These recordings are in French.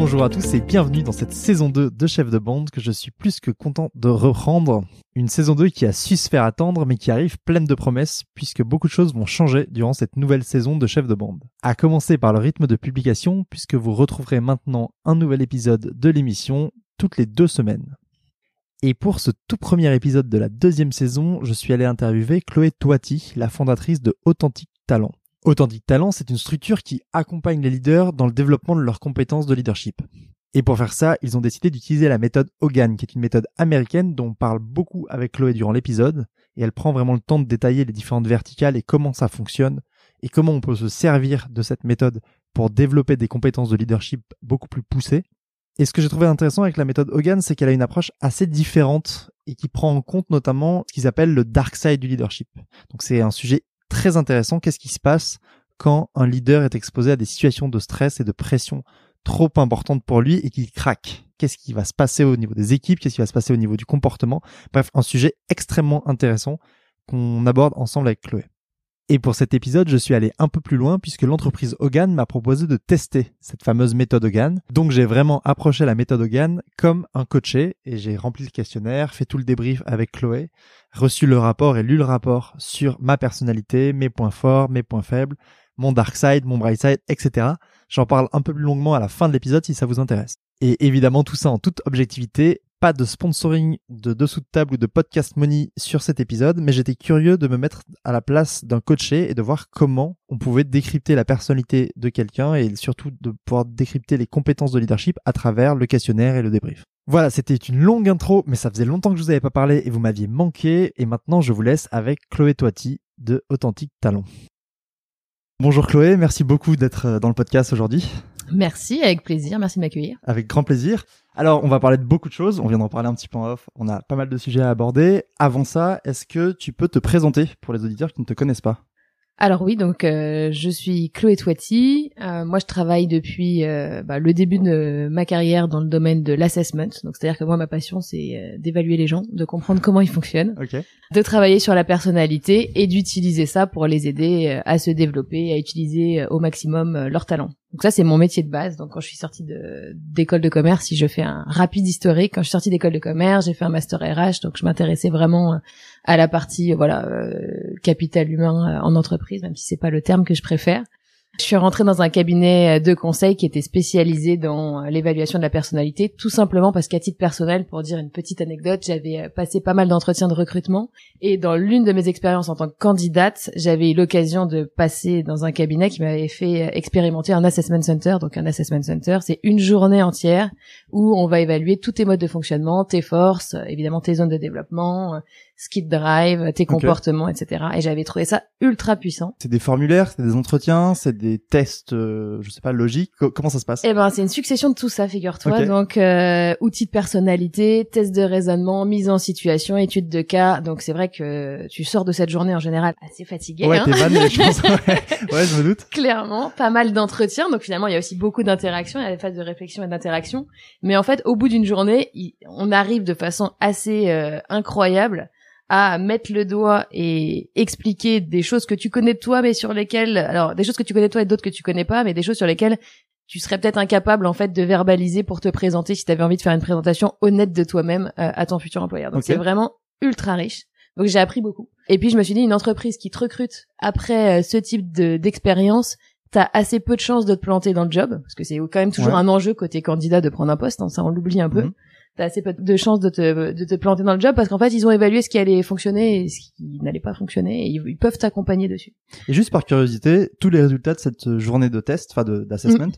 Bonjour à tous et bienvenue dans cette saison 2 de Chef de Bande que je suis plus que content de reprendre. Une saison 2 qui a su se faire attendre mais qui arrive pleine de promesses puisque beaucoup de choses vont changer durant cette nouvelle saison de Chef de Bande. À commencer par le rythme de publication puisque vous retrouverez maintenant un nouvel épisode de l'émission toutes les deux semaines. Et pour ce tout premier épisode de la deuxième saison, je suis allé interviewer Chloé Toiti, la fondatrice de Authentique Talent. Authentique Talent, c'est une structure qui accompagne les leaders dans le développement de leurs compétences de leadership. Et pour faire ça, ils ont décidé d'utiliser la méthode Hogan, qui est une méthode américaine dont on parle beaucoup avec Chloé durant l'épisode, et elle prend vraiment le temps de détailler les différentes verticales et comment ça fonctionne, et comment on peut se servir de cette méthode pour développer des compétences de leadership beaucoup plus poussées. Et ce que j'ai trouvé intéressant avec la méthode Hogan, c'est qu'elle a une approche assez différente et qui prend en compte notamment ce qu'ils appellent le dark side du leadership. Donc c'est un sujet très intéressant. Qu'est-ce qui se passe quand un leader est exposé à des situations de stress et de pression trop importantes pour lui et qu'il craque? Qu'est-ce qui va se passer au niveau des équipes? Qu'est-ce qui va se passer au niveau du comportement? Bref, un sujet extrêmement intéressant qu'on aborde ensemble avec Chloé. Et pour cet épisode, je suis allé un peu plus loin puisque l'entreprise Hogan m'a proposé de tester cette fameuse méthode Hogan. Donc j'ai vraiment approché la méthode Hogan comme un coaché et j'ai rempli le questionnaire, fait tout le débrief avec Chloé, reçu le rapport et lu le rapport sur ma personnalité, mes points forts, mes points faibles, mon dark side, mon bright side, etc. J'en parle un peu plus longuement à la fin de l'épisode si ça vous intéresse. Et évidemment tout ça en toute objectivité pas de sponsoring de dessous de table ou de podcast money sur cet épisode, mais j'étais curieux de me mettre à la place d'un coaché et de voir comment on pouvait décrypter la personnalité de quelqu'un et surtout de pouvoir décrypter les compétences de leadership à travers le questionnaire et le débrief. Voilà, c'était une longue intro, mais ça faisait longtemps que je vous avais pas parlé et vous m'aviez manqué, et maintenant je vous laisse avec Chloé Toiti de Authentique Talent. Bonjour Chloé, merci beaucoup d'être euh, dans le podcast aujourd'hui. Merci, avec plaisir, merci de m'accueillir. Avec grand plaisir. Alors, on va parler de beaucoup de choses, on vient d'en parler un petit peu en off, on a pas mal de sujets à aborder. Avant ça, est-ce que tu peux te présenter pour les auditeurs qui ne te connaissent pas? Alors oui, donc euh, je suis Chloé Toiti. Euh, moi, je travaille depuis euh, bah, le début de ma carrière dans le domaine de l'assessment. Donc, c'est-à-dire que moi, ma passion, c'est d'évaluer les gens, de comprendre comment ils fonctionnent, de travailler sur la personnalité et d'utiliser ça pour les aider à se développer, à utiliser au maximum leurs talents. Donc ça, c'est mon métier de base. Donc quand je suis sortie de d'école de commerce, si je fais un rapide historique, quand je suis sortie d'école de commerce, j'ai fait un master RH, donc je m'intéressais vraiment à la partie voilà euh, capital humain en entreprise, même si c'est pas le terme que je préfère. Je suis rentrée dans un cabinet de conseil qui était spécialisé dans l'évaluation de la personnalité, tout simplement parce qu'à titre personnel, pour dire une petite anecdote, j'avais passé pas mal d'entretiens de recrutement et dans l'une de mes expériences en tant que candidate, j'avais eu l'occasion de passer dans un cabinet qui m'avait fait expérimenter un assessment center. Donc un assessment center, c'est une journée entière où on va évaluer tous tes modes de fonctionnement, tes forces, évidemment tes zones de développement, ce qui te drive, tes comportements, etc. Et j'avais trouvé ça ultra puissant. C'est des formulaires, c'est des entretiens, c'est des tests, euh, je sais pas, logiques. comment ça se passe? Eh ben, c'est une succession de tout ça, figure-toi. Donc, euh, outils de personnalité, tests de raisonnement, mise en situation, études de cas. Donc, c'est vrai que tu sors de cette journée en général assez fatigué. Ouais, hein t'es vanné, je pense. Ouais. je me doute. Clairement, pas mal d'entretiens. Donc, finalement, il y a aussi beaucoup d'interactions. Il y a des phases de réflexion et d'interaction. Mais en fait, au bout d'une journée, on arrive de façon assez euh, incroyable à mettre le doigt et expliquer des choses que tu connais de toi, mais sur lesquelles, alors des choses que tu connais de toi et d'autres que tu connais pas, mais des choses sur lesquelles tu serais peut-être incapable en fait de verbaliser pour te présenter si tu avais envie de faire une présentation honnête de toi-même euh, à ton futur employeur. Donc c'est vraiment ultra riche. Donc j'ai appris beaucoup. Et puis je me suis dit une entreprise qui te recrute après euh, ce type de d'expérience, t'as assez peu de chances de te planter dans le job parce que c'est quand même toujours un enjeu côté candidat de prendre un poste, hein, ça on l'oublie un peu. Mhm t'as assez peu de chances de te, de te planter dans le job parce qu'en fait ils ont évalué ce qui allait fonctionner et ce qui n'allait pas fonctionner et ils, peuvent t'accompagner dessus. Et juste par curiosité, tous les résultats de cette journée de test, enfin d'assessment,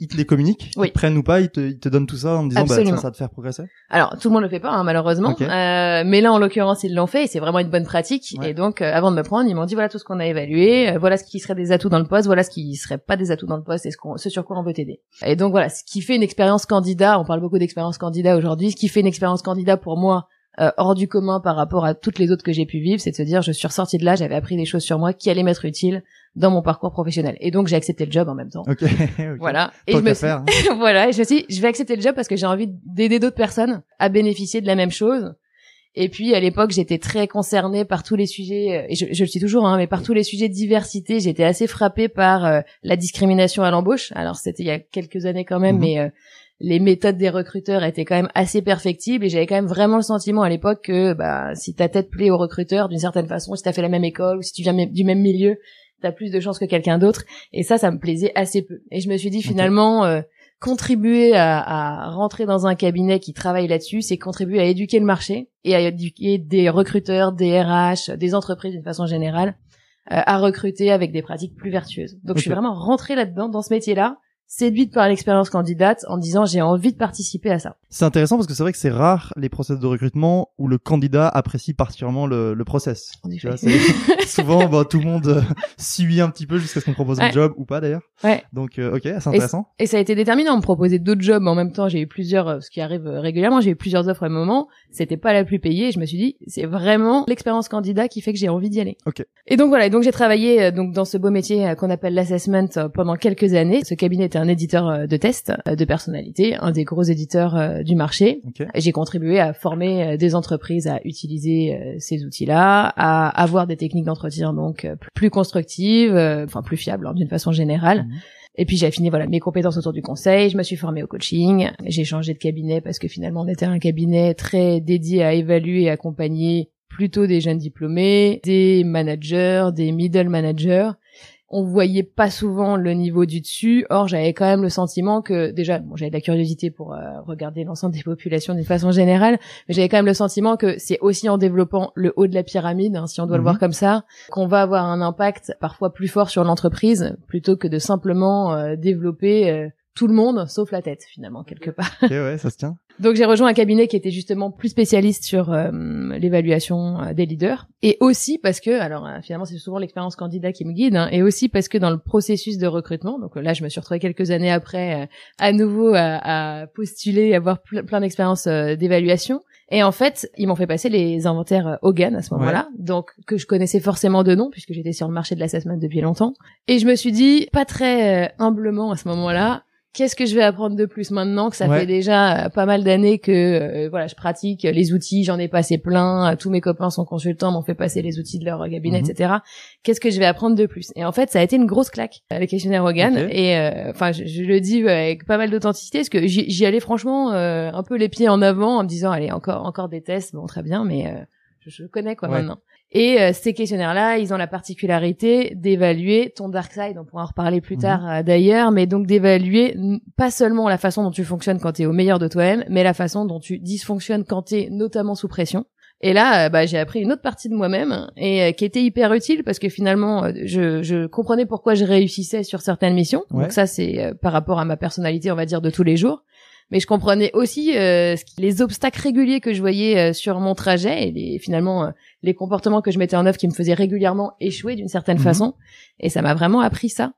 ils te les communiquent, Oui. ils te prennent ou pas, ils te, ils te donnent tout ça en disant bah, Absolument. ça, va te faire progresser. Alors tout le monde le fait pas hein, malheureusement. Euh, mais là en l'occurrence ils l'ont fait et c'est vraiment une bonne pratique. Ouais. Et donc euh, avant de me prendre, ils m'ont dit voilà tout ce qu'on a évalué, euh, voilà ce qui serait des atouts dans le poste, voilà ce qui serait pas des atouts dans le poste et ce, qu'on, ce sur quoi on veut t'aider. Et donc voilà, ce qui fait une expérience candidat, on parle beaucoup d'expérience candidat aujourd'hui, ce qui fait une expérience candidat pour moi euh, hors du commun par rapport à toutes les autres que j'ai pu vivre, c'est de se dire je suis ressortie de là, j'avais appris des choses sur moi qui allaient m'être utiles dans mon parcours professionnel. Et donc j'ai accepté le job en même temps. Ok. ok. Voilà. Et Tant je me suis- faire. hein. voilà, et je me suis dit, je vais accepter le job parce que j'ai envie d'aider d'autres personnes à bénéficier de la même chose. Et puis à l'époque, j'étais très concernée par tous les sujets, euh, et je, je le suis toujours, hein, mais par tous les sujets de diversité. J'étais assez frappée par euh, la discrimination à l'embauche. Alors c'était il y a quelques années quand même, Mhm. mais euh, les méthodes des recruteurs étaient quand même assez perfectibles. Et j'avais quand même vraiment le sentiment à l'époque que bah, si ta tête plaît aux recruteurs d'une certaine façon, si t'as fait la même école ou si tu viens du même milieu, t'as plus de chances que quelqu'un d'autre. Et ça, ça me plaisait assez peu. Et je me suis dit finalement, euh, contribuer à, à rentrer dans un cabinet qui travaille là-dessus, c'est contribuer à éduquer le marché et à éduquer des recruteurs, des RH, des entreprises d'une façon générale, euh, à recruter avec des pratiques plus vertueuses. Donc je suis vraiment rentrée là-dedans, dans ce métier-là, séduite par l'expérience candidate en disant j'ai envie de participer à ça. C'est intéressant parce que c'est vrai que c'est rare les process de recrutement où le candidat apprécie particulièrement le, le process. Tu vois, souvent bah, tout le monde euh, suit un petit peu jusqu'à ce qu'on propose un job ou pas d'ailleurs. Ouais. Donc euh, ok, c'est intéressant. Et ça a été déterminant. On me proposait d'autres jobs en même temps. J'ai eu plusieurs, euh, ce qui arrive euh, régulièrement. J'ai eu plusieurs offres à un moment. C'était pas la plus payée. Et je me suis dit, c'est vraiment l'expérience candidat qui fait que j'ai envie d'y aller. Ok. Et donc voilà. Et donc j'ai travaillé donc dans ce beau métier qu'on appelle l'assessment pendant quelques années. Ce cabinet était un éditeur euh, de tests euh, de personnalité, un des gros éditeurs euh, du marché. J'ai contribué à former des entreprises à utiliser ces outils-là, à avoir des techniques d'entretien donc plus constructives, enfin plus fiables hein, d'une façon générale. Mhm. Et puis j'ai affiné voilà mes compétences autour du conseil, je me suis formée au coaching, j'ai changé de cabinet parce que finalement on était un cabinet très dédié à évaluer et accompagner plutôt des jeunes diplômés, des managers, des middle managers. On voyait pas souvent le niveau du dessus. Or, j'avais quand même le sentiment que déjà, bon, j'avais de la curiosité pour euh, regarder l'ensemble des populations d'une façon générale, mais j'avais quand même le sentiment que c'est aussi en développant le haut de la pyramide, hein, si on doit le Mhm. voir comme ça, qu'on va avoir un impact parfois plus fort sur l'entreprise plutôt que de simplement euh, développer euh, tout le monde sauf la tête finalement quelque part. Ok ouais, ça se tient. Donc j'ai rejoint un cabinet qui était justement plus spécialiste sur euh, l'évaluation euh, des leaders. Et aussi parce que alors euh, finalement c'est souvent l'expérience candidat qui me guide hein, et aussi parce que dans le processus de recrutement donc là je me suis retrouvée quelques années après euh, à nouveau à, à postuler avoir ple- plein d'expériences euh, d'évaluation. Et en fait ils m'ont fait passer les inventaires Hogan à ce moment-là donc que je connaissais forcément de nom puisque j'étais sur le marché de l'assessment depuis longtemps. Et je me suis dit pas très humblement à ce moment-là qu'est-ce que je vais apprendre de plus maintenant que ça Ouais. fait déjà euh, pas mal d'années que euh, voilà je pratique les outils j'en ai passé plein euh, tous mes copains sont consultants m'ont fait passer les outils de leur cabinet Mhm. etc qu'est-ce que je vais apprendre de plus? Et en fait ça a été une grosse claque le questionnaire Hogan et euh, enfin je, je le dis avec pas mal d'authenticité parce que j'y j'y allais franchement euh, un peu les pieds en avant en me disant allez encore encore des tests bon très bien mais euh, je, connais quoi Ouais. maintenant et euh, ces questionnaires-là, ils ont la particularité d'évaluer ton dark side, on pourra en reparler plus Mhm. tard euh, d'ailleurs, mais donc d'évaluer pas seulement la façon dont tu fonctionnes quand tu es au meilleur de toi-même, mais la façon dont tu dysfonctionnes quand tu es notamment sous pression. Et là, euh, bah, j'ai appris une autre partie de moi-même et euh, qui était hyper utile parce que finalement, je, je comprenais pourquoi je réussissais sur certaines missions. Ouais. Donc ça, c'est euh, par rapport à ma personnalité, on va dire, de tous les jours mais je comprenais aussi euh, les obstacles réguliers que je voyais euh, sur mon trajet et les, finalement euh, les comportements que je mettais en œuvre qui me faisaient régulièrement échouer d'une certaine Mhm. façon et ça m'a vraiment appris ça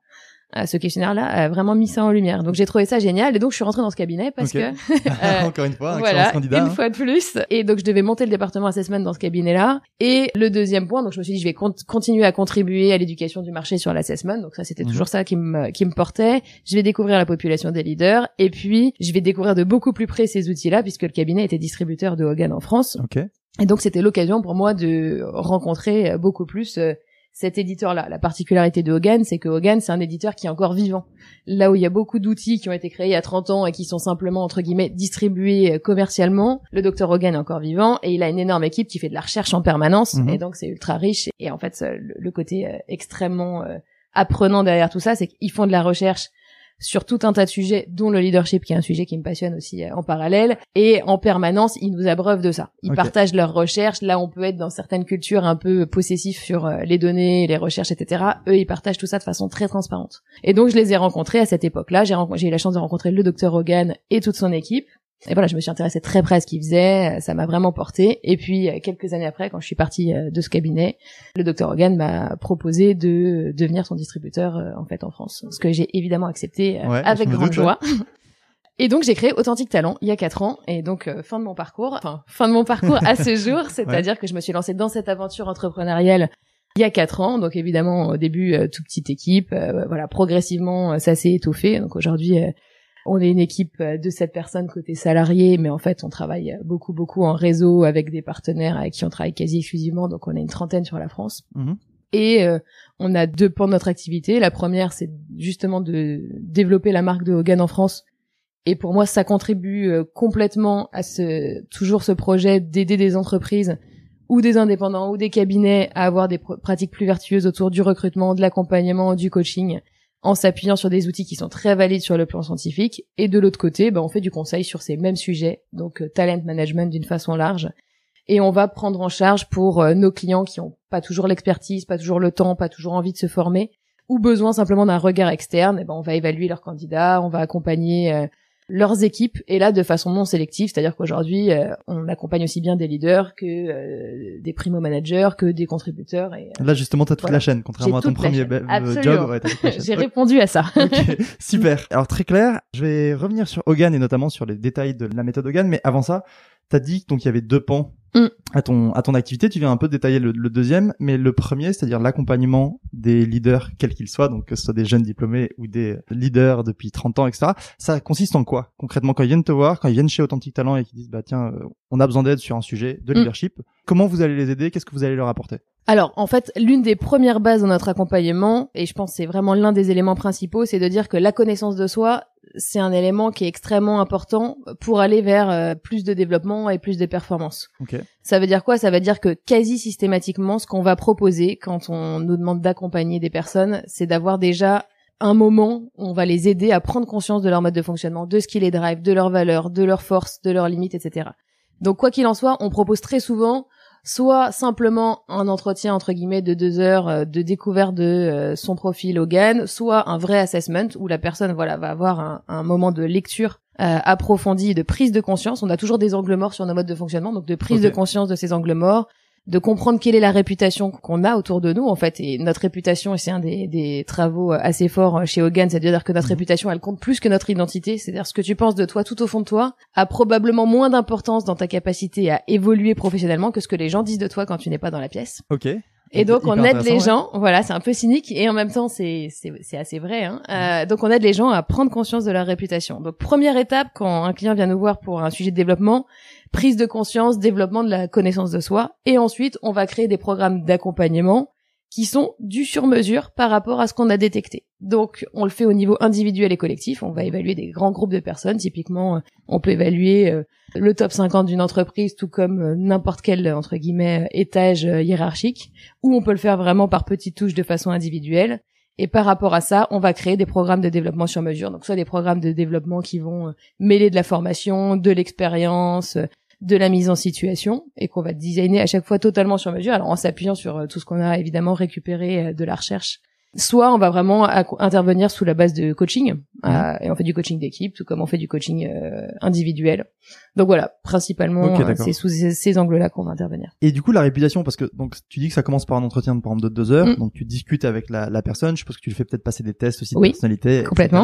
Ce questionnaire-là a vraiment mis ça en lumière donc j'ai trouvé ça génial et donc je suis rentrée dans ce cabinet parce que euh, Encore une fois, un voilà, candidat. une hein. fois de plus. Et donc, je devais monter le département assessment dans ce cabinet-là. Et le deuxième point, donc je me suis dit, je vais con- continuer à contribuer à l'éducation du marché sur l'assessment. Donc ça, c'était Mhm. toujours ça qui me, qui me portait. Je vais découvrir la population des leaders. Et puis, je vais découvrir de beaucoup plus près ces outils-là, puisque le cabinet était distributeur de Hogan en France. Ok. Et donc, c'était l'occasion pour moi de rencontrer beaucoup plus euh, cet éditeur-là. La particularité de Hogan, c'est que Hogan, c'est un éditeur qui est encore vivant. Là où il y a beaucoup d'outils qui ont été créés il y a 30 ans et qui sont simplement, entre guillemets, distribués euh, commercialement, le docteur Hogan est encore vivant et il a une énorme équipe qui fait de la recherche en permanence. Mhm. Et donc, c'est ultra riche. Et en fait, le côté euh, extrêmement euh, apprenant derrière tout ça, c'est qu'ils font de la recherche sur tout un tas de sujets, dont le leadership, qui est un sujet qui me passionne aussi euh, en parallèle. Et en permanence, ils nous abreuvent de ça. Ils partagent leurs recherches. Là, on peut être dans certaines cultures un peu possessifs sur euh, les données, les recherches, etc. Eux, ils partagent tout ça de façon très transparente. Et donc, je les ai rencontrés à cette époque-là. J'ai eu la chance de rencontrer le docteur Hogan et toute son équipe. Et voilà, je me suis intéressée très près à ce qu'il faisait, euh, ça m'a vraiment porté. Et puis euh, quelques années après, quand je suis partie euh, de ce cabinet, le docteur Hogan m'a proposé de devenir son distributeur en fait en France, ce que j'ai évidemment accepté Ouais, avec grande joie. Et donc j'ai créé Authentique Talent il y a quatre ans. Et donc euh, fin de mon parcours, enfin fin de mon parcours à ce jour, c'est-à-dire que je me suis lancée dans cette aventure entrepreneuriale il y a quatre ans, donc évidemment au début euh, toute petite équipe, euh, voilà progressivement ça s'est étoffé, donc aujourd'hui on est une équipe euh, de sept personnes côté salariés, mais en fait, on travaille euh, beaucoup, beaucoup en réseau avec des partenaires avec qui on travaille quasi exclusivement. Donc, on a une trentaine sur la France. Mhm. Et euh, on a deux pans de notre activité. La première, c'est justement de développer la marque de Hogan en France. Et pour moi, ça contribue complètement à ce toujours ce projet d'aider des entreprises ou des indépendants ou des cabinets à avoir des pr- pratiques plus vertueuses autour du recrutement, de l'accompagnement, du coaching en s'appuyant sur des outils qui sont très valides sur le plan scientifique. Et de l'autre côté, ben, on fait du conseil sur ces mêmes sujets, donc euh, talent management d'une façon large. Et on va prendre en charge pour euh, nos clients qui ont pas toujours l'expertise, pas toujours le temps, pas toujours envie de se former, ou besoin simplement d'un regard externe. Et ben, on va évaluer leurs candidats, on va accompagner euh, leurs équipes, et là de façon non sélective, c'est-à-dire qu'aujourd'hui, euh, on accompagne aussi bien des leaders que euh, des primo-managers, que des contributeurs. Et, euh, Là, justement, t'as toute Voilà. la chaîne, contrairement à ton premier job. Ouais, j'ai répondu à ça. Super. Alors très clair, je vais revenir sur Hogan et notamment sur les détails de la méthode Hogan, mais avant ça, t'as dit donc il y avait deux pans Mm. à ton à ton activité. Tu viens un peu détailler le, le deuxième, mais le premier, c'est-à-dire l'accompagnement des leaders quels qu'ils soient, donc que ce soit des jeunes diplômés ou des leaders depuis 30 ans, etc. Ça consiste en quoi concrètement? Quand ils viennent te voir, quand ils viennent chez Authentic Talent et qu'ils disent bah tiens, euh, on a besoin d'aide sur un sujet de Mm. leadership. Comment vous allez les aider? Qu'est-ce que vous allez leur apporter? Alors, en fait, l'une des premières bases de notre accompagnement, et je pense que c'est vraiment l'un des éléments principaux, c'est de dire que la connaissance de soi, c'est un élément qui est extrêmement important pour aller vers euh, plus de développement et plus de performance. Ok. Ça veut dire quoi? Ça veut dire que quasi systématiquement, ce qu'on va proposer quand on nous demande d'accompagner des personnes, c'est d'avoir déjà un moment où on va les aider à prendre conscience de leur mode de fonctionnement, de ce qui les drive, de leurs valeurs, de leurs forces, de leurs limites, etc. Donc quoi qu'il en soit, on propose très souvent soit simplement un entretien entre guillemets de deux heures euh, de découverte de euh, son profil Hogan, soit un vrai assessment où la personne voilà va avoir un, un moment de lecture euh, approfondie, de prise de conscience. On a toujours des angles morts sur nos modes de fonctionnement, donc de prise de conscience de ces angles morts, de comprendre quelle est la réputation qu'on a autour de nous en fait. Et notre réputation, et c'est un des, des travaux euh, assez forts euh, chez Hogan, c'est-à-dire que notre Mhm. réputation, elle compte plus que notre identité. C'est-à-dire ce que tu penses de toi tout au fond de toi a probablement moins d'importance dans ta capacité à évoluer professionnellement que ce que les gens disent de toi quand tu n'es pas dans la pièce. Ok. Et donc on aide les gens, voilà, c'est un peu cynique et en même temps c'est c'est c'est assez vrai. Hein. Euh, donc on aide les gens à prendre conscience de leur réputation. Donc première étape quand un client vient nous voir pour un sujet de développement, prise de conscience, développement de la connaissance de soi, et ensuite on va créer des programmes d'accompagnement qui sont du sur mesure par rapport à ce qu'on a détecté. Donc on le fait au niveau individuel et collectif, on va évaluer des grands groupes de personnes, typiquement euh, on peut évaluer euh, le top 50 d'une entreprise tout comme euh, n'importe quel entre guillemets étage hiérarchique ou on peut le faire vraiment par petites touches de façon individuelle. Et par rapport à ça, on va créer des programmes de développement sur mesure. Donc soit des programmes de développement qui vont mêler de la formation, de l'expérience, de la mise en situation et qu'on va designer à chaque fois totalement sur mesure. Alors en s'appuyant sur euh, tout ce qu'on a évidemment récupéré euh, de la recherche. Soit on va vraiment intervenir sous la base de coaching euh, et on fait du coaching d'équipe, tout comme on fait du coaching euh, individuel. Donc voilà, principalement euh, c'est sous ces, ces angles-là qu'on va intervenir. Et du coup, la réputation, parce que donc tu dis que ça commence par un entretien par exemple de deux heures, Mm. donc tu discutes avec la, la personne. Je suppose que tu le fais peut-être passer des tests aussi de Oui, personnalité. etc.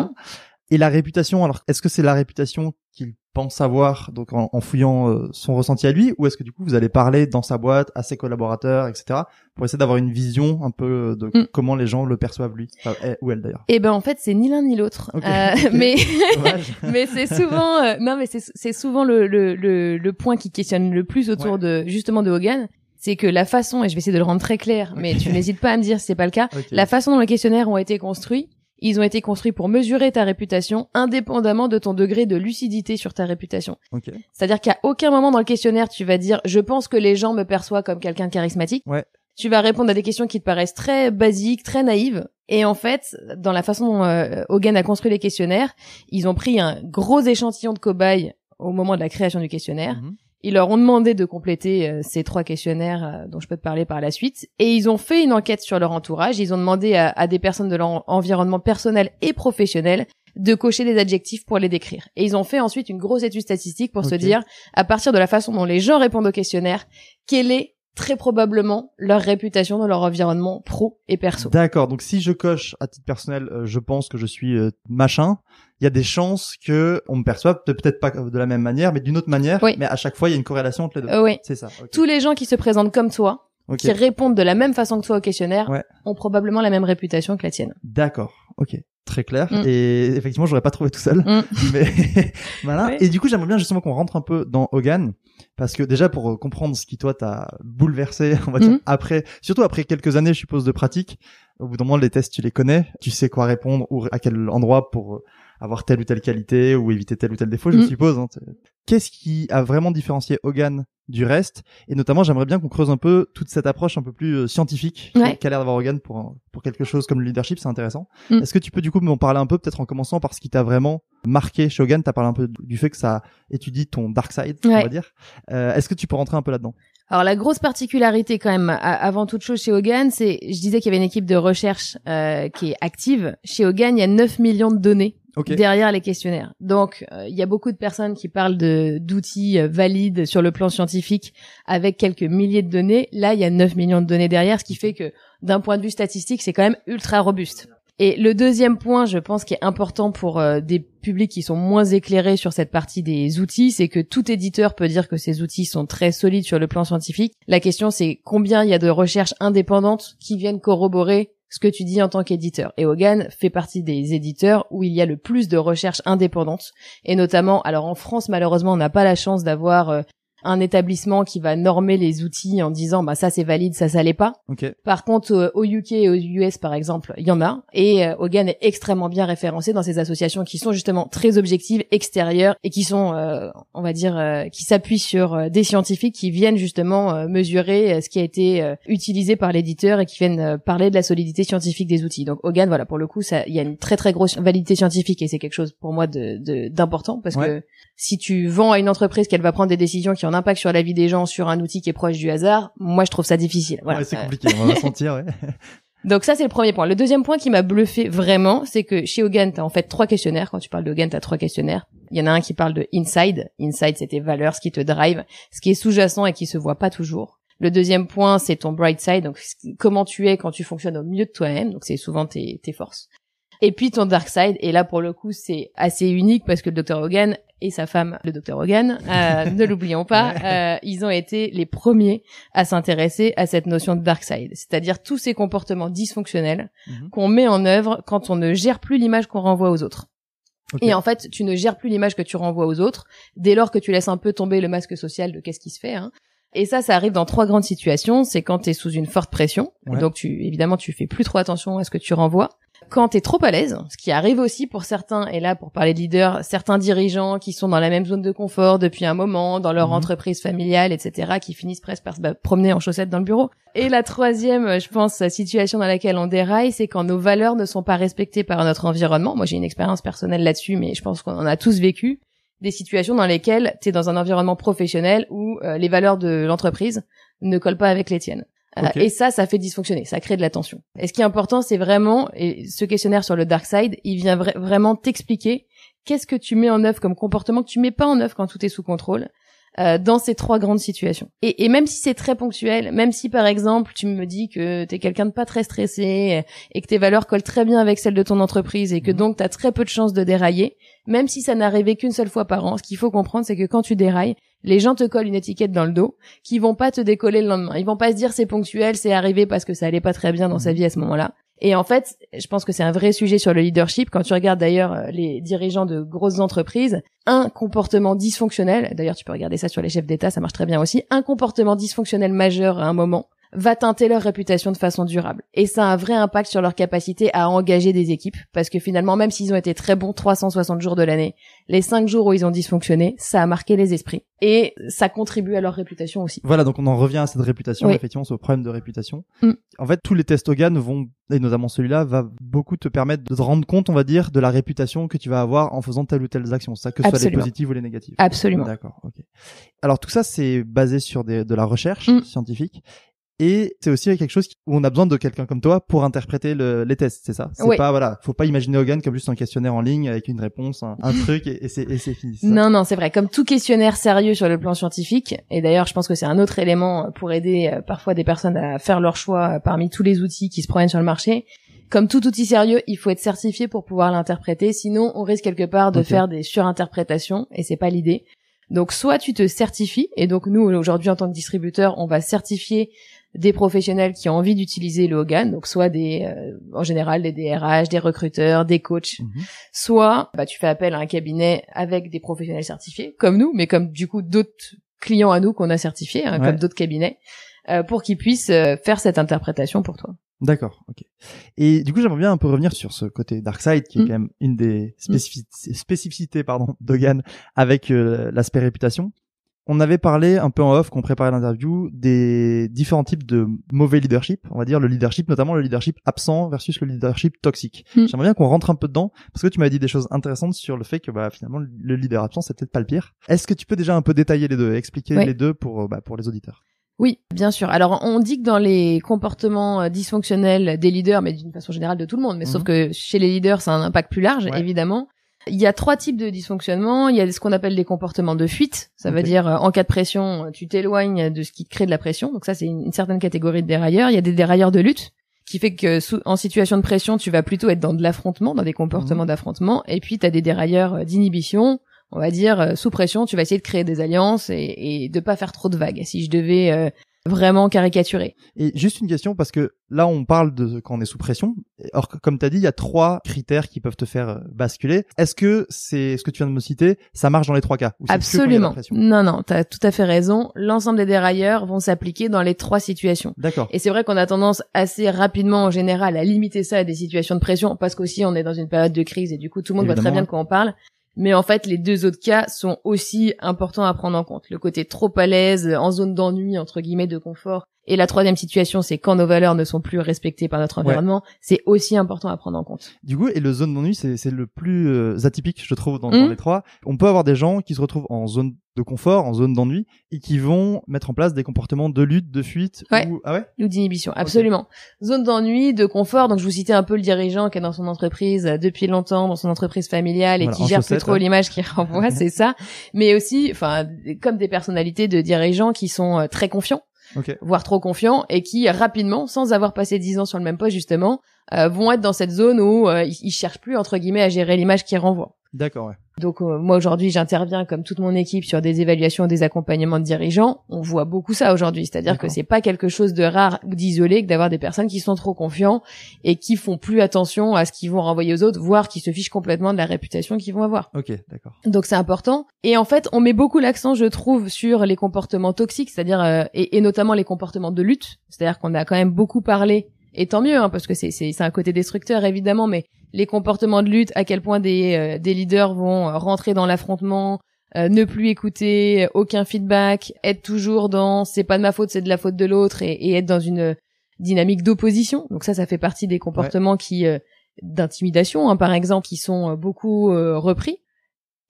Et la réputation, alors est-ce que c'est la réputation qu'il pense avoir, donc en, en fouillant euh, son ressenti à lui, ou est-ce que du coup vous allez parler dans sa boîte à ses collaborateurs, etc., pour essayer d'avoir une vision un peu de Mm. comment les gens le perçoivent lui, enfin, elle- ou elle d'ailleurs? Et ben en fait c'est ni l'un ni l'autre. Euh, mais mais c'est souvent euh, non mais c'est c'est souvent le, le le le point qui questionne le plus autour Ouais. de justement de Hogan, c'est que la façon et je vais essayer de le rendre très clair, mais tu n'hésites pas à me dire si c'est pas le cas. La façon dont les questionnaires ont été construits, ils ont été construits pour mesurer ta réputation indépendamment de ton degré de lucidité sur ta réputation. Ok. C'est-à-dire qu'à aucun moment dans le questionnaire tu vas dire je pense que les gens me perçoivent comme quelqu'un de charismatique. Ouais. Tu vas répondre à des questions qui te paraissent très basiques, très naïves. Et en fait, dans la façon dont euh, Hogan a construit les questionnaires, ils ont pris un gros échantillon de cobayes au moment de la création du questionnaire. Mhm. Ils leur ont demandé de compléter euh, ces trois questionnaires euh, dont je peux te parler par la suite. Et ils ont fait une enquête sur leur entourage. Ils ont demandé à, à des personnes de leur en- environnement personnel et professionnel de cocher des adjectifs pour les décrire. Et ils ont fait ensuite une grosse étude statistique pour se dire, à partir de la façon dont les gens répondent au questionnaire, quelle est très probablement leur réputation dans leur environnement pro et perso. D'accord. Donc si je coche à titre personnel, euh, je pense que je suis euh, machin. Il y a des chances que on me perçoive peut- peut-être pas de la même manière, mais d'une autre manière. Oui. Mais à chaque fois, il y a une corrélation entre les deux. Euh, oui. C'est ça. Tous les gens qui se présentent comme toi, qui répondent de la même façon que toi au questionnaire, Ouais. ont probablement la même réputation que la tienne. D'accord. Ok. Très clair. Mm. Et effectivement, j'aurais pas trouvé tout seul. Mm. Mais voilà. Et du coup, j'aimerais bien justement qu'on rentre un peu dans Hogan, parce que déjà pour euh, comprendre ce qui toi t'a bouleversé, on va dire Mhm. après, surtout après quelques années, je suppose, de pratique. Au bout d'un moment, les tests, tu les connais, tu sais quoi répondre ou à quel endroit pour euh, avoir telle ou telle qualité ou éviter tel ou tel défaut, je suppose. hein. Qu'est-ce qui a vraiment différencié Hogan du reste Et notamment, j'aimerais bien qu'on creuse un peu toute cette approche un peu plus euh, scientifique Ouais. qu'a l'air d'avoir Hogan pour un- pour quelque chose comme le leadership, c'est intéressant. Mm. Est-ce que tu peux du coup m'en parler un peu, peut-être en commençant par ce qui t'a vraiment marqué chez Hogan? T'as parlé un peu du fait que ça étudie ton dark side, on va dire. Euh, Est-ce que tu peux rentrer un peu là-dedans? Alors la grosse particularité quand même, avant toute chose chez Hogan, c'est, je disais qu'il y avait une équipe de recherche euh, qui est active. Chez Hogan, il y a 9 millions de données Ok. derrière les questionnaires. Donc euh, il y a beaucoup de personnes qui parlent d'outils euh, valides sur le plan scientifique avec quelques milliers de données. Là, il y a 9 millions de données derrière, ce qui fait que d'un point de vue statistique, c'est quand même ultra robuste. Et le deuxième point, je pense, qui est important pour euh, des publics qui sont moins éclairés sur cette partie des outils, c'est que tout éditeur peut dire que ces outils sont très solides sur le plan scientifique. La question, c'est combien il y a de recherches indépendantes qui viennent corroborer ce que tu dis en tant qu'éditeur. Et Hogan fait partie des éditeurs où il y a le plus de recherches indépendantes. Et notamment, alors en France, malheureusement, on n'a pas la chance d'avoir euh, un établissement qui va normer les outils en disant bah ça c'est valide, ça ça l'est pas. Ok. Par contre, euh, au UK et aux US, par exemple, il y en a. Et euh, Hogan est extrêmement bien référencé dans ces associations qui sont justement très objectives, extérieures, et qui sont, euh, on va dire, euh, qui s'appuient sur des scientifiques qui viennent justement euh, mesurer ce qui a été euh, utilisé par l'éditeur et qui viennent euh, parler de la solidité scientifique des outils. Donc Hogan, voilà, pour le coup, ça, il y a une très très grosse validité scientifique et c'est quelque chose pour moi de de- d'important parce Ouais. que si tu vends à une entreprise qu'elle va prendre des décisions qui ont un impact sur la vie des gens sur un outil qui est proche du hasard, moi je trouve ça difficile. Voilà. Ouais, c'est Euh, compliqué, on va sentir. Ouais. donc ça c'est le premier point. Le deuxième point qui m'a bluffé vraiment, c'est que chez Hogan, t'as en fait trois questionnaires. Quand tu parles de Hogan, t'as trois questionnaires. Il y en a un qui parle de inside. Inside, c'est tes valeurs, ce qui te drive, ce qui est sous-jacent et qui se voit pas toujours. Le deuxième point, c'est ton bright side, donc comment tu es quand tu fonctionnes au mieux de toi-même. Donc c'est souvent tes, tes forces. Et puis ton dark side, et là pour le coup c'est assez unique parce que le docteur Hogan et sa femme, le docteur Hogan, euh, ne l'oublions pas, euh, ils ont été les premiers à s'intéresser à cette notion de dark side, c'est-à-dire tous ces comportements dysfonctionnels Mhm. qu'on met en œuvre quand on ne gère plus l'image qu'on renvoie aux autres. Et en fait, tu ne gères plus l'image que tu renvoies aux autres dès lors que tu laisses un peu tomber le masque social de qu'est-ce qui se fait. Hein. Et ça, ça arrive dans trois grandes situations. C'est quand tu es sous une forte pression, Ouais. donc tu évidemment tu fais plus trop attention à ce que tu renvoies. Quand tu es trop à l'aise, ce qui arrive aussi pour certains, et là pour parler de leaders, certains dirigeants qui sont dans la même zone de confort depuis un moment, dans leur Mhm. entreprise familiale, etc., qui finissent presque par se promener en chaussettes dans le bureau. Et la troisième, je pense, situation dans laquelle on déraille, c'est quand nos valeurs ne sont pas respectées par notre environnement. Moi, j'ai une expérience personnelle là-dessus, mais je pense qu'on en a tous vécu des situations dans lesquelles tu es dans un environnement professionnel où euh, les valeurs de l'entreprise ne collent pas avec les tiennes. Euh, et ça, ça fait dysfonctionner, ça crée de la tension. Et ce qui est important, c'est vraiment, et ce questionnaire sur le dark side, il vient vra- vraiment t'expliquer qu'est-ce que tu mets en œuvre comme comportement que tu mets pas en œuvre quand tout est sous contrôle. euh, dans ces trois grandes situations. Et, et même si c'est très ponctuel, même si par exemple tu me dis que t'es quelqu'un de pas très stressé et que tes valeurs collent très bien avec celles de ton entreprise et que Mhm. donc t'as très peu de chances de dérailler, même si ça n'arrivait qu'une seule fois par an, ce qu'il faut comprendre c'est que quand tu dérailles, les gens te collent une étiquette dans le dos qui vont pas te décoller le lendemain. Ils vont pas se dire c'est ponctuel, c'est arrivé parce que ça allait pas très bien dans sa vie à ce moment-là. Et en fait, je pense que c'est un vrai sujet sur le leadership. Quand tu regardes d'ailleurs euh, les dirigeants de grosses entreprises, un comportement dysfonctionnel, d'ailleurs tu peux regarder ça sur les chefs d'État, ça marche très bien aussi, un comportement dysfonctionnel majeur à un moment va teinter leur réputation de façon durable. Et ça a un vrai impact sur leur capacité à engager des équipes, parce que finalement, même s'ils ont été très bons 360 jours de l'année, les 5 jours où ils ont dysfonctionné, ça a marqué les esprits. Et ça contribue à leur réputation aussi. Voilà, donc on en revient à cette réputation, Oui. effectivement, ce problème de réputation. Mm. En fait, tous les tests Hogan vont, et notamment celui-là, va beaucoup te permettre de te rendre compte, on va dire, de la réputation que tu vas avoir en faisant telle ou telle action, ça que ce soit les positives ou les négatives. Absolument. D'accord, ok. Alors tout ça, c'est basé sur des, de la recherche Mm. scientifique. Et c'est aussi quelque chose où on a besoin de quelqu'un comme toi pour interpréter le- les tests, c'est ça? C'est Oui. pas voilà, faut pas imaginer Hogan comme juste un questionnaire en ligne avec une réponse, un, un truc et, et c'est fini. ça Non, non, c'est vrai. Comme tout questionnaire sérieux sur le plan scientifique, et d'ailleurs, je pense que c'est un autre élément pour aider euh, parfois des personnes à faire leur choix euh, parmi tous les outils qui se promènent sur le marché. Comme tout outil sérieux, il faut être certifié pour pouvoir l'interpréter, sinon on risque quelque part de faire des surinterprétations, et c'est pas l'idée. Donc soit tu te certifies, et donc nous aujourd'hui en tant que distributeur, on va certifier des professionnels qui ont envie d'utiliser le Hogan, donc soit des, euh, en général des DRH, des recruteurs, des coachs, Mhm. soit bah, tu fais appel à un cabinet avec des professionnels certifiés, comme nous, mais comme du coup d'autres clients à nous qu'on a certifiés, hein, Ouais. comme d'autres cabinets, euh, pour qu'ils puissent euh, faire cette interprétation pour toi. D'accord, ok. Et du coup, j'aimerais bien un peu revenir sur ce côté Darkseid, qui est Mm. quand même une des spécifi- spécificités pardon, d'Hogan avec euh, l'aspect réputation. On avait parlé un peu en off, qu'on préparait l'interview, des différents types de mauvais leadership. On va dire le leadership, notamment le leadership absent versus le leadership toxique. Mm. J'aimerais bien qu'on rentre un peu dedans, parce que tu m'as dit des choses intéressantes sur le fait que bah, finalement le leader absent, c'est peut-être pas le pire. Est-ce que tu peux déjà un peu détailler les deux, expliquer Oui. les deux pour, bah, pour les auditeurs? Oui, bien sûr. Alors, on dit que dans les comportements euh, dysfonctionnels des leaders, mais d'une façon générale de tout le monde, mais sauf Mhm. que chez les leaders, ça a un impact plus large, Ouais. évidemment. Il y a trois types de dysfonctionnements. Il y a ce qu'on appelle des comportements de fuite. Ça veut dire, euh, en cas de pression, tu t'éloignes de ce qui te crée de la pression. Donc ça, c'est une, une certaine catégorie de dérailleurs. Il y a des dérailleurs de lutte qui fait que sous- en situation de pression, tu vas plutôt être dans de l'affrontement, dans des comportements d'affrontement. Et puis, tu as des dérailleurs euh, d'inhibition. On va dire, euh, sous pression, tu vas essayer de créer des alliances et, et de pas faire trop de vagues. Si je devais euh, vraiment caricaturer. Et juste une question, parce que là, on parle de quand on est sous pression. Or, comme tu as dit, il y a trois critères qui peuvent te faire euh, basculer. Est-ce que c'est ce que tu viens de me citer, ça marche dans les trois cas? Ou Absolument. Non, non, t'as tout à fait raison. L'ensemble des dérailleurs vont s'appliquer dans les trois situations. D'accord. Et c'est vrai qu'on a tendance assez rapidement en général à limiter ça à des situations de pression parce qu'aussi on est dans une période de crise et du coup tout le monde voit très bien de quoi on parle. Mais en fait, les deux autres cas sont aussi importants à prendre en compte. Le côté trop à l'aise, en zone d'ennui, entre guillemets, de confort. Et la troisième situation, c'est quand nos valeurs ne sont plus respectées par notre Ouais. environnement. C'est aussi important à prendre en compte. Du coup, et le zone d'ennui, c'est le plus euh, atypique, je trouve, dans, dans les trois. On peut avoir des gens qui se retrouvent en zone de confort, en zone d'ennui, et qui vont mettre en place des comportements de lutte, de fuite. Ouais. Ou... Ah ouais? Ou d'inhibition, absolument. Zone d'ennui, de confort. Donc je vous citais un peu le dirigeant qui est dans son entreprise euh, depuis longtemps, dans son entreprise familiale et Voilà, qui gère plus trop l'image qu'il renvoie, c'est ça. Mais aussi, enfin, comme des personnalités de dirigeants qui sont euh, très confiants, Ok. voire trop confiants, et qui rapidement, sans avoir passé dix ans sur le même poste justement, euh, vont être dans cette zone où euh, ils, ils cherchent plus entre guillemets à gérer l'image qu'ils renvoient. D'accord, ouais. Donc euh, moi aujourd'hui j'interviens comme toute mon équipe sur des évaluations, des accompagnements de dirigeants. On voit beaucoup ça aujourd'hui, c'est-à-dire que c'est pas quelque chose de rare ou d'isolé que d'avoir des personnes qui sont trop confiants et qui font plus attention à ce qu'ils vont renvoyer aux autres, voire qui se fichent complètement de la réputation qu'ils vont avoir. Ok, d'accord. Donc c'est important. Et en fait, on met beaucoup l'accent, je trouve, sur les comportements toxiques, c'est-à-dire euh, et, et notamment les comportements de lutte. C'est-à-dire qu'on a quand même beaucoup parlé, et tant mieux, hein, parce que c'est un côté destructeur évidemment, mais les comportements de lutte, à quel point des euh, des leaders vont euh, rentrer dans l'affrontement. euh, ne plus écouter, euh, aucun feedback, être toujours dans c'est pas de ma faute, c'est de la faute de l'autre et, et être dans une dynamique d'opposition. Donc ça, ça fait partie des comportements qui euh, d'intimidation, hein, par exemple, qui sont euh, beaucoup euh, repris.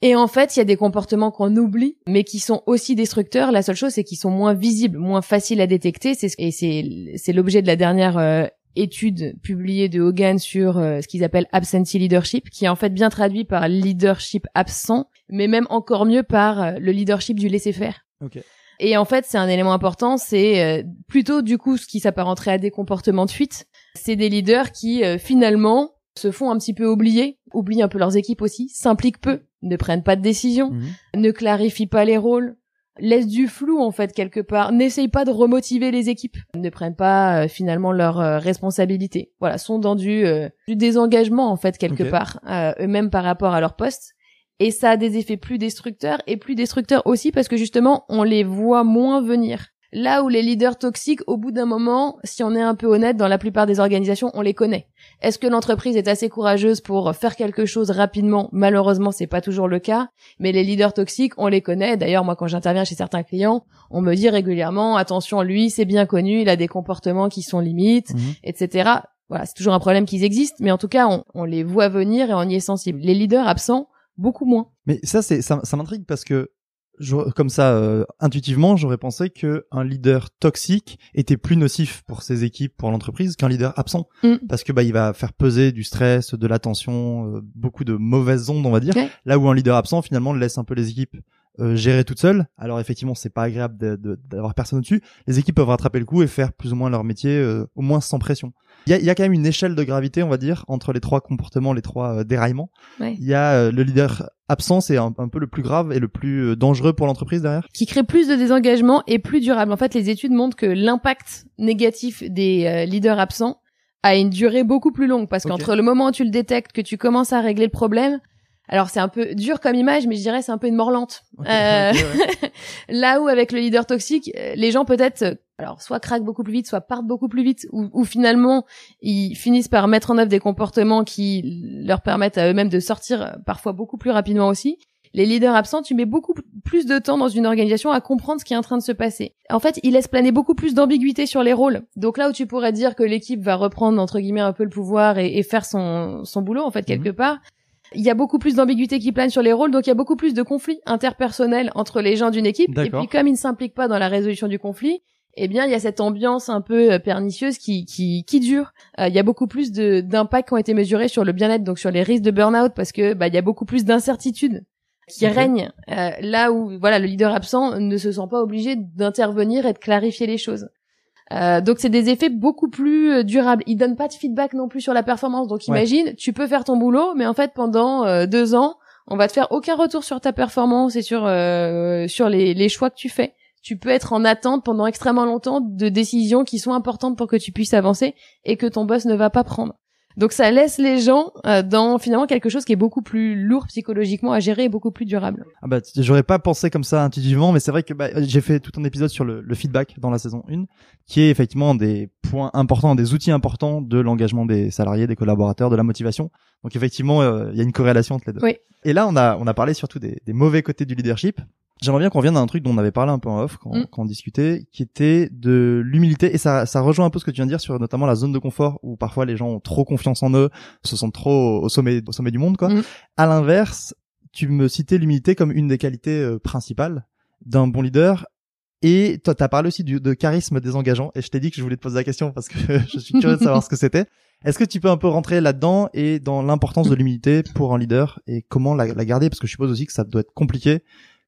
Et en fait, il y a des comportements qu'on oublie, mais qui sont aussi destructeurs. La seule chose, c'est qu'ils sont moins visibles, moins faciles à détecter. C'est et c'est c'est l'objet de la dernière euh, étude publiée de Hogan sur euh, ce qu'ils appellent absentee leadership, qui est en fait bien traduit par leadership absent, mais même encore mieux par euh, le leadership du laisser faire. Ok. Et en fait, c'est un élément important, c'est euh, plutôt du coup ce qui s'apparenterait à des comportements de fuite. C'est des leaders qui euh, finalement se font un petit peu oublier, oublient un peu leurs équipes aussi, s'impliquent peu, ne prennent pas de décision, Mhm. ne clarifient pas les rôles, laissent du flou en fait quelque part, n'essayent pas de remotiver les équipes, ne prennent pas euh, finalement leurs euh, responsabilités. Voilà, sont dans du, euh, du désengagement en fait quelque part, euh, eux-mêmes par rapport à leur poste. Et ça a des effets plus destructeurs et plus destructeurs aussi parce que justement on les voit moins venir. Là où les leaders toxiques, au bout d'un moment, si on est un peu honnête, dans la plupart des organisations, on les connaît. Est-ce que l'entreprise est assez courageuse pour faire quelque chose rapidement? Malheureusement, c'est pas toujours le cas. Mais les leaders toxiques, on les connaît. D'ailleurs, moi, quand j'interviens chez certains clients, on me dit régulièrement attention, lui, c'est bien connu, il a des comportements qui sont limites, Mhm. etc. Voilà, c'est toujours un problème qu'ils existent, mais en tout cas, on, on les voit venir et on y est sensible. Les leaders absents, beaucoup moins. Mais ça, c'est ça, ça m'intrigue parce que je, comme ça, euh, intuitivement, j'aurais pensé que un leader toxique était plus nocif pour ses équipes, pour l'entreprise, qu'un leader absent, Mm. parce que bah il va faire peser du stress, de l'attention, euh, beaucoup de mauvaises ondes, on va dire. Ouais. Là où un leader absent, finalement, laisse un peu les équipes euh, gérer toutes seules. Alors effectivement, c'est pas agréable d'avoir personne au-dessus. Les équipes peuvent rattraper le coup et faire plus ou moins leur métier, euh, au moins sans pression. Il y a, il y a quand même une échelle de gravité, on va dire, entre les trois comportements, les trois euh, déraillements. Ouais. Il y a euh, le leader absent, c'est un, un peu le plus grave et le plus euh, dangereux pour l'entreprise derrière. qui crée plus de désengagement et plus durable. En fait, les études montrent que l'impact négatif des leaders absents a une durée beaucoup plus longue parce qu'entre le moment où tu le détectes, que tu commences à régler le problème, alors c'est un peu dur comme image, mais je dirais c'est un peu une. Ok, Euh, ouais. Là où avec le leader toxique, euh, les gens peut-être, euh, alors soit craquent beaucoup plus vite, soit partent beaucoup plus vite, ou, ou finalement ils finissent par mettre en œuvre des comportements qui leur permettent à eux-mêmes de sortir euh, parfois beaucoup plus rapidement aussi. Les leaders absents, tu mets beaucoup plus de temps dans une organisation à comprendre ce qui est en train de se passer. En fait, ils laissent planer beaucoup plus d'ambiguïté sur les rôles. Donc là où tu pourrais dire que l'équipe va reprendre entre guillemets un peu le pouvoir et, et faire son, son boulot en fait quelque part, il y a beaucoup plus d'ambiguïté qui plane sur les rôles, donc il y a beaucoup plus de conflits interpersonnels entre les gens d'une équipe. Et puis comme ils ne s'impliquent pas dans la résolution du conflit, eh bien, il y a cette ambiance un peu euh, pernicieuse qui qui, qui dure. Euh, Il y a beaucoup plus de d'impacts qui ont été mesurés sur le bien-être, donc sur les risques de burn-out, parce que bah il y a beaucoup plus d'incertitudes qui règnent euh, là où voilà le leader absent ne se sent pas obligé d'intervenir et de clarifier les choses. Euh, donc c'est des effets beaucoup plus euh, durables. Ils donnent pas de feedback non plus sur la performance. Donc Ouais. imagine, tu peux faire ton boulot, mais en fait pendant euh, deux ans, on va te faire aucun retour sur ta performance et sur euh, sur les, les choix que tu fais. Tu peux être en attente pendant extrêmement longtemps de décisions qui sont importantes pour que tu puisses avancer et que ton boss ne va pas prendre. Donc ça laisse les gens euh, dans finalement quelque chose qui est beaucoup plus lourd psychologiquement à gérer et beaucoup plus durable. Ah bah, j'aurais pas pensé comme ça intuitivement, mais c'est vrai que bah, j'ai fait tout un épisode sur le, le feedback dans la saison 1, qui est effectivement un des points importants, des outils importants de l'engagement des salariés, des collaborateurs, de la motivation. Donc effectivement, euh, il y a une corrélation entre les deux. Oui. Et là, on a on a parlé surtout des, des mauvais côtés du leadership. J'aimerais bien qu'on revienne à un truc dont on avait parlé un peu en off quand, Mm. quand on discutait, qui était de l'humilité. Et ça, ça rejoint un peu ce que tu viens de dire sur notamment la zone de confort, où parfois les gens ont trop confiance en eux, se sentent trop au sommet, au sommet du monde, quoi. Mm. À l'inverse, tu me citais l'humilité comme une des qualités euh, principales d'un bon leader. Et toi, t'as parlé aussi du, de charisme désengageant. Et je t'ai dit que je voulais te poser la question parce que je suis curieux de savoir ce que c'était. Est-ce que tu peux un peu rentrer là-dedans et dans l'importance de l'humilité pour un leader et comment la, la garder? Parce que je suppose aussi que ça doit être compliqué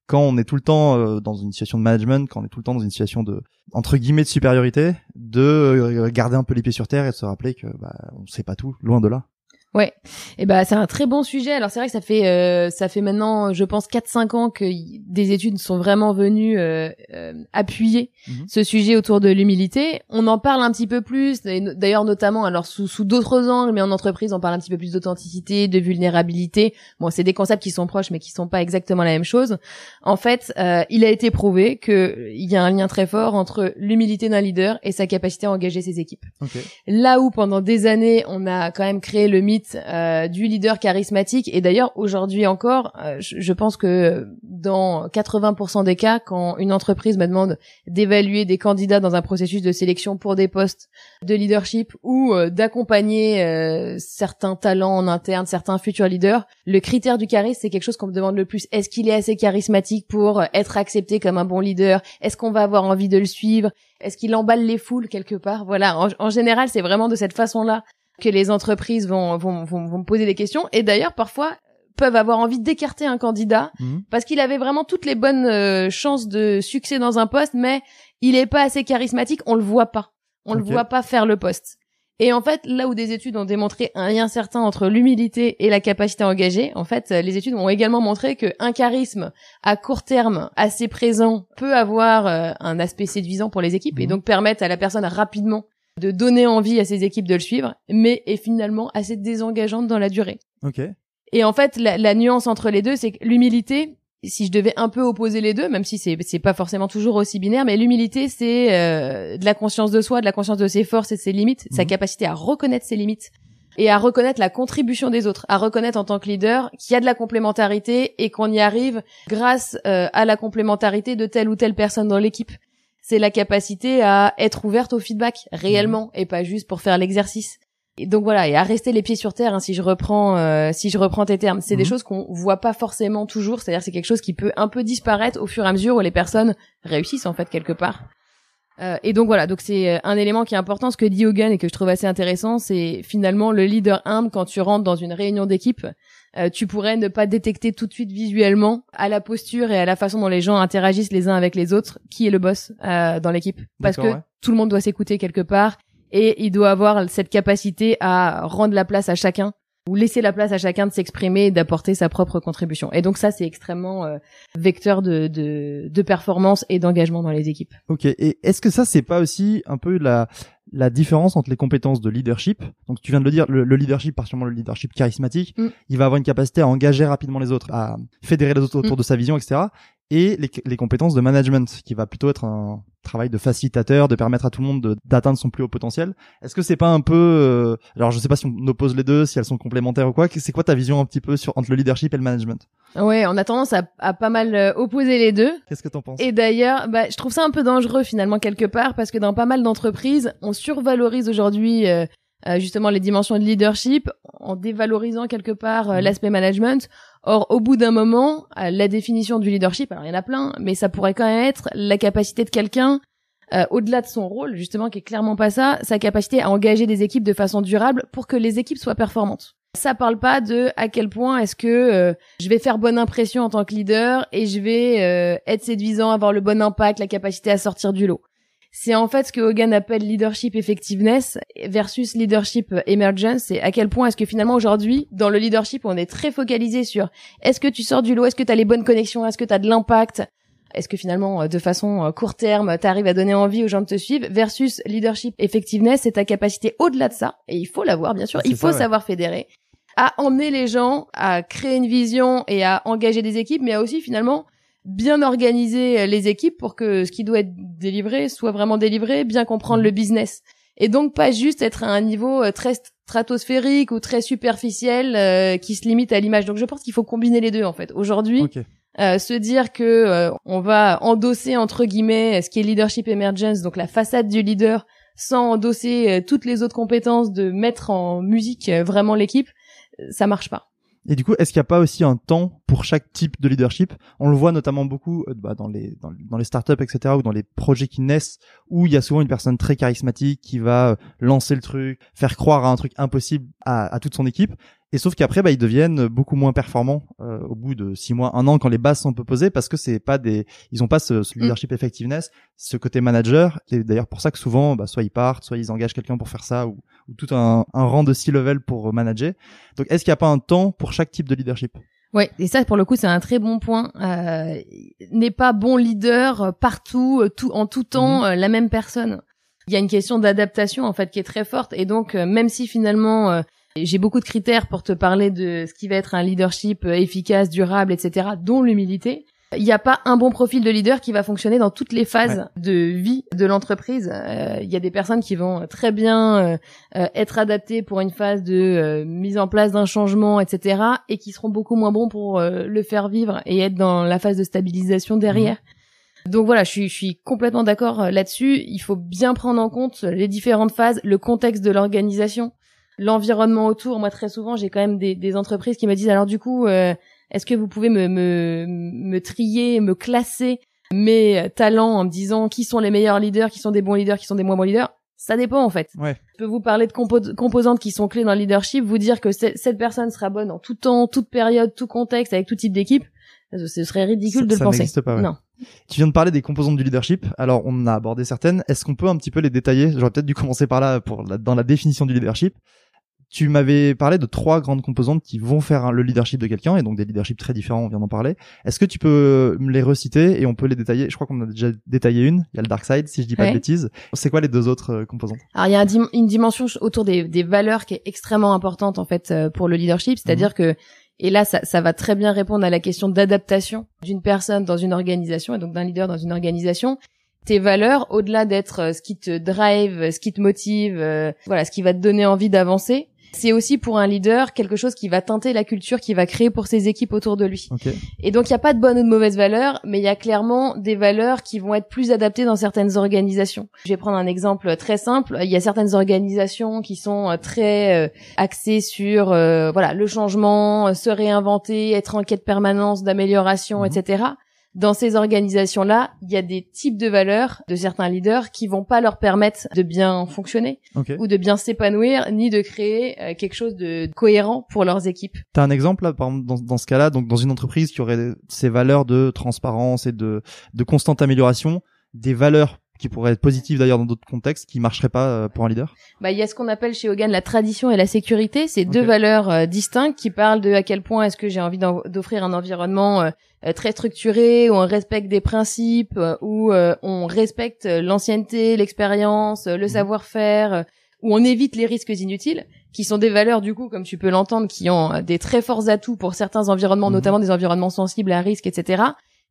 quand on est tout le temps euh, dans une situation de management, quand on est tout le temps dans une situation de entre guillemets de supériorité, de euh, garder un peu les pieds sur terre et de se rappeler que bah, on sait pas tout, loin de là. Ouais. Et ben c'est un très bon sujet. Alors c'est vrai que ça fait euh, ça fait maintenant je pense 4 5 ans que des études sont vraiment venues euh, euh, appuyer Mhm. ce sujet autour de l'humilité. On en parle un petit peu plus d'ailleurs notamment alors sous sous d'autres angles mais en entreprise on parle un petit peu plus d'authenticité, de vulnérabilité. Bon, c'est des concepts qui sont proches mais qui sont pas exactement la même chose. En fait, euh, il a été prouvé que il y a un lien très fort entre l'humilité d'un leader et sa capacité à engager ses équipes. Ok. Là où pendant des années, on a quand même créé le mythe euh, du leader charismatique, et d'ailleurs aujourd'hui encore, euh, je, je pense que dans 80% des cas, quand une entreprise me demande d'évaluer des candidats dans un processus de sélection pour des postes de leadership ou euh, d'accompagner euh, certains talents en interne, certains futurs leaders, le critère du charisme, c'est quelque chose qu'on me demande le plus. Est-ce qu'il est assez charismatique pour être accepté comme un bon leader? Est-ce qu'on va avoir envie de le suivre? Est-ce qu'il emballe les foules quelque part? Voilà, en, en général, c'est vraiment de cette façon-là que les entreprises vont, vont, vont, vont me poser des questions et d'ailleurs parfois peuvent avoir envie d'écarter un candidat Mhm. parce qu'il avait vraiment toutes les bonnes euh, chances de succès dans un poste mais il est pas assez charismatique, on le voit pas. On le voit pas faire le poste. Et en fait, là où des études ont démontré un lien certain entre l'humilité et la capacité à engager, en fait, euh, les études ont également montré que un charisme à court terme assez présent peut avoir euh, un aspect séduisant pour les équipes et Mhm. donc permettre à la personne rapidement de donner envie à ses équipes de le suivre, mais est finalement assez désengageante dans la durée. Ok. Et en fait, la, la nuance entre les deux, c'est que l'humilité, si je devais un peu opposer les deux, même si c'est c'est pas forcément toujours aussi binaire, mais l'humilité c'est euh, de la conscience de soi, de la conscience de ses forces et de ses limites, sa Mhm. capacité à reconnaître ses limites et à reconnaître la contribution des autres, à reconnaître en tant que leader qu'il y a de la complémentarité et qu'on y arrive grâce euh, à la complémentarité de telle ou telle personne dans l'équipe. C'est la capacité à être ouverte au feedback réellement et pas juste pour faire l'exercice. Et donc voilà, et à rester les pieds sur terre. hein, si je reprends, euh, si je reprends tes termes, c'est des Mhm. choses qu'on voit pas forcément toujours. C'est-à-dire c'est quelque chose qui peut un peu disparaître au fur et à mesure où les personnes réussissent en fait quelque part. Euh, et donc voilà, donc c'est euh, un élément qui est important. Ce que dit Hogan et que je trouve assez intéressant, c'est finalement le leader humble quand tu rentres dans une réunion d'équipe. Euh, tu pourrais ne pas détecter tout de suite visuellement à la posture et à la façon dont les gens interagissent les uns avec les autres qui est le boss euh, dans l'équipe parce que ouais. tout le monde doit s'écouter quelque part et il doit avoir cette capacité à rendre la place à chacun ou laisser la place à chacun de s'exprimer et d'apporter sa propre contribution. Et donc ça, c'est extrêmement euh, vecteur de, de, de performance et d'engagement dans les équipes. Ok. Et est-ce que ça, c'est pas aussi un peu la la différence entre les compétences de leadership? Donc, tu viens de le dire, le, le leadership, particulièrement le leadership charismatique, Mm. il va avoir une capacité à engager rapidement les autres, à fédérer les autres autour Mm. de sa vision, etc. Et les, les compétences de management, qui va plutôt être un travail de facilitateur, de permettre à tout le monde de- d'atteindre son plus haut potentiel. Est-ce que c'est pas un peu, euh, alors je sais pas si on oppose les deux, si elles sont complémentaires ou quoi. C'est quoi ta vision un petit peu sur entre le leadership et le management? Ouais, on a tendance à, à pas mal euh, opposer les deux. Qu'est-ce que t'en penses? Et d'ailleurs, bah, je trouve ça un peu dangereux finalement quelque part parce que dans pas mal d'entreprises, on survalorise aujourd'hui euh, euh, justement les dimensions de leadership en dévalorisant quelque part euh, Mhm. l'aspect management. Or, au bout d'un moment, euh, la définition du leadership, alors il y en a plein, mais ça pourrait quand même être la capacité de quelqu'un, euh, au-delà de son rôle justement, qui est clairement pas ça, sa capacité à engager des équipes de façon durable pour que les équipes soient performantes. Ça parle pas de à quel point est-ce que euh, je vais faire bonne impression en tant que leader et je vais être séduisant, avoir le bon impact, la capacité à sortir du lot. C'est en fait ce que Hogan appelle leadership effectiveness versus leadership emergence. C'est à quel point est-ce que finalement aujourd'hui, dans le leadership, on est très focalisé sur est-ce que tu sors du lot, est-ce que tu as les bonnes connexions, est-ce que tu as de l'impact, est-ce que finalement, euh, de façon euh, court terme, tu arrives à donner envie aux gens de te suivre, versus leadership effectiveness, c'est ta capacité au-delà de ça, et il faut l'avoir bien sûr, il faut ça, ouais. savoir fédérer, à emmener les gens, à créer une vision et à engager des équipes, mais à aussi finalement bien organiser euh, les équipes pour que ce qui doit être délivré soit vraiment délivré, bien comprendre le business. Et donc pas juste être à un niveau euh, très stratosphérique ou très superficiel euh, qui se limite à l'image. Donc je pense qu'il faut combiner les deux en fait. Aujourd'hui, euh, se dire que euh, on va endosser entre guillemets ce qui est leadership emergence, donc la façade du leader, sans endosser euh, toutes les autres compétences de mettre en musique vraiment l'équipe, ça marche pas. Et du coup, est-ce qu'il n'y a pas aussi un temps pour chaque type de leadership? On le voit notamment beaucoup euh, bah, dans les dans, les startups, etc., ou dans les projets qui naissent, où il y a souvent une personne très charismatique qui va euh, lancer le truc, faire croire à un truc impossible à toute son équipe. Et sauf qu'après, bah, ils deviennent beaucoup moins performants euh, au bout de six mois, un an, quand les bases sont un peu posées, parce que c'est pas des, ils ont pas ce, ce leadership effectiveness, ce côté manager. C'est d'ailleurs pour ça que souvent, bah, soit ils partent, soit ils engagent quelqu'un pour faire ça, ou, ou tout un, un rang de C-level pour euh, manager. Donc, est-ce qu'il n'y a pas un temps pour chaque type de leadership? Ouais, et ça pour le coup c'est un très bon point. Euh, n'est pas bon leader euh, partout, euh, tout en tout temps euh, la même personne. Il y a une question d'adaptation en fait qui est très forte et donc même si finalement euh, j'ai beaucoup de critères pour te parler de ce qui va être un leadership euh, efficace, durable, etc., dont l'humilité. Il n'y a pas un bon profil de leader qui va fonctionner dans toutes les phases de vie de l'entreprise. Euh, Il y a des personnes qui vont très bien euh, euh, être adaptées pour une phase de euh, mise en place d'un changement, etc., et qui seront beaucoup moins bons pour euh, le faire vivre et être dans la phase de stabilisation derrière. Donc voilà, je suis, je suis complètement d'accord euh, là-dessus. Il faut bien prendre en compte les différentes phases, le contexte de l'organisation, l'environnement autour. Moi, très souvent, j'ai quand même des, des entreprises qui me disent alors du coup, euh, est-ce que vous pouvez me, me, me trier, me classer mes talents en me disant qui sont les meilleurs leaders, qui sont des bons leaders, qui sont des moins bons leaders? Ça dépend en fait. Ouais. Je peux vous parler de compo- composantes qui sont clés dans le leadership, vous dire que ce- cette personne sera bonne en tout temps, toute période, tout contexte, avec tout type d'équipe. Ce serait ridicule Ça- de le ça penser. pas, ouais. Non. Tu viens de parler des composantes du leadership. Alors, on en a abordé certaines. Est-ce qu'on peut un petit peu les détailler? J'aurais peut-être dû commencer par là pour la- dans la définition du leadership. Tu m'avais parlé de trois grandes composantes qui vont faire le leadership de quelqu'un, et donc des leaderships très différents, on vient d'en parler. Est-ce que tu peux me les reciter et on peut les détailler? Je crois qu'on en a déjà détaillé une. Il y a le dark side, si je dis pas Ouais. de bêtises. C'est quoi les deux autres euh, composantes? Alors il y a une dimension autour des, des valeurs qui est extrêmement importante en fait euh, pour le leadership, c'est-à-dire Mhm. que Et là, ça, ça va très bien répondre à la question d'adaptation d'une personne dans une organisation et donc d'un leader dans une organisation. Tes valeurs, au-delà d'être euh, ce qui te drive, ce qui te motive, euh, voilà, ce qui va te donner envie d'avancer, c'est aussi pour un leader quelque chose qui va teinter la culture qu'il va créer pour ses équipes autour de lui. Ok. Et donc il n'y a pas de bonnes ou de mauvaises valeurs, mais il y a clairement des valeurs qui vont être plus adaptées dans certaines organisations. Je vais prendre un exemple très simple. Il y a certaines organisations qui sont euh, très euh, axées sur euh, voilà le changement, euh, se réinventer, être en quête permanence d'amélioration, Mhm. etc. Dans ces organisations-là, il y a des types de valeurs de certains leaders qui vont pas leur permettre de bien fonctionner ou de bien s'épanouir, ni de créer euh, quelque chose de cohérent pour leurs équipes. T'as un exemple là, par exemple, dans, dans ce cas-là, donc dans une entreprise qui aurait ces valeurs de transparence et de, de constante amélioration, des valeurs qui pourraient être positives d'ailleurs dans d'autres contextes, qui marcheraient pas euh, pour un leader? Bah, il y a ce qu'on appelle chez Hogan la tradition et la sécurité. C'est deux valeurs euh, distinctes qui parlent de à quel point est-ce que j'ai envie d'offrir un environnement euh, euh, très structuré, où on respecte des principes, euh, où euh, on respecte l'ancienneté, l'expérience, le Mhm. savoir-faire, où on évite les risques inutiles, qui sont des valeurs du coup, comme tu peux l'entendre, qui ont des très forts atouts pour certains environnements, Mhm. notamment des environnements sensibles à risque, etc.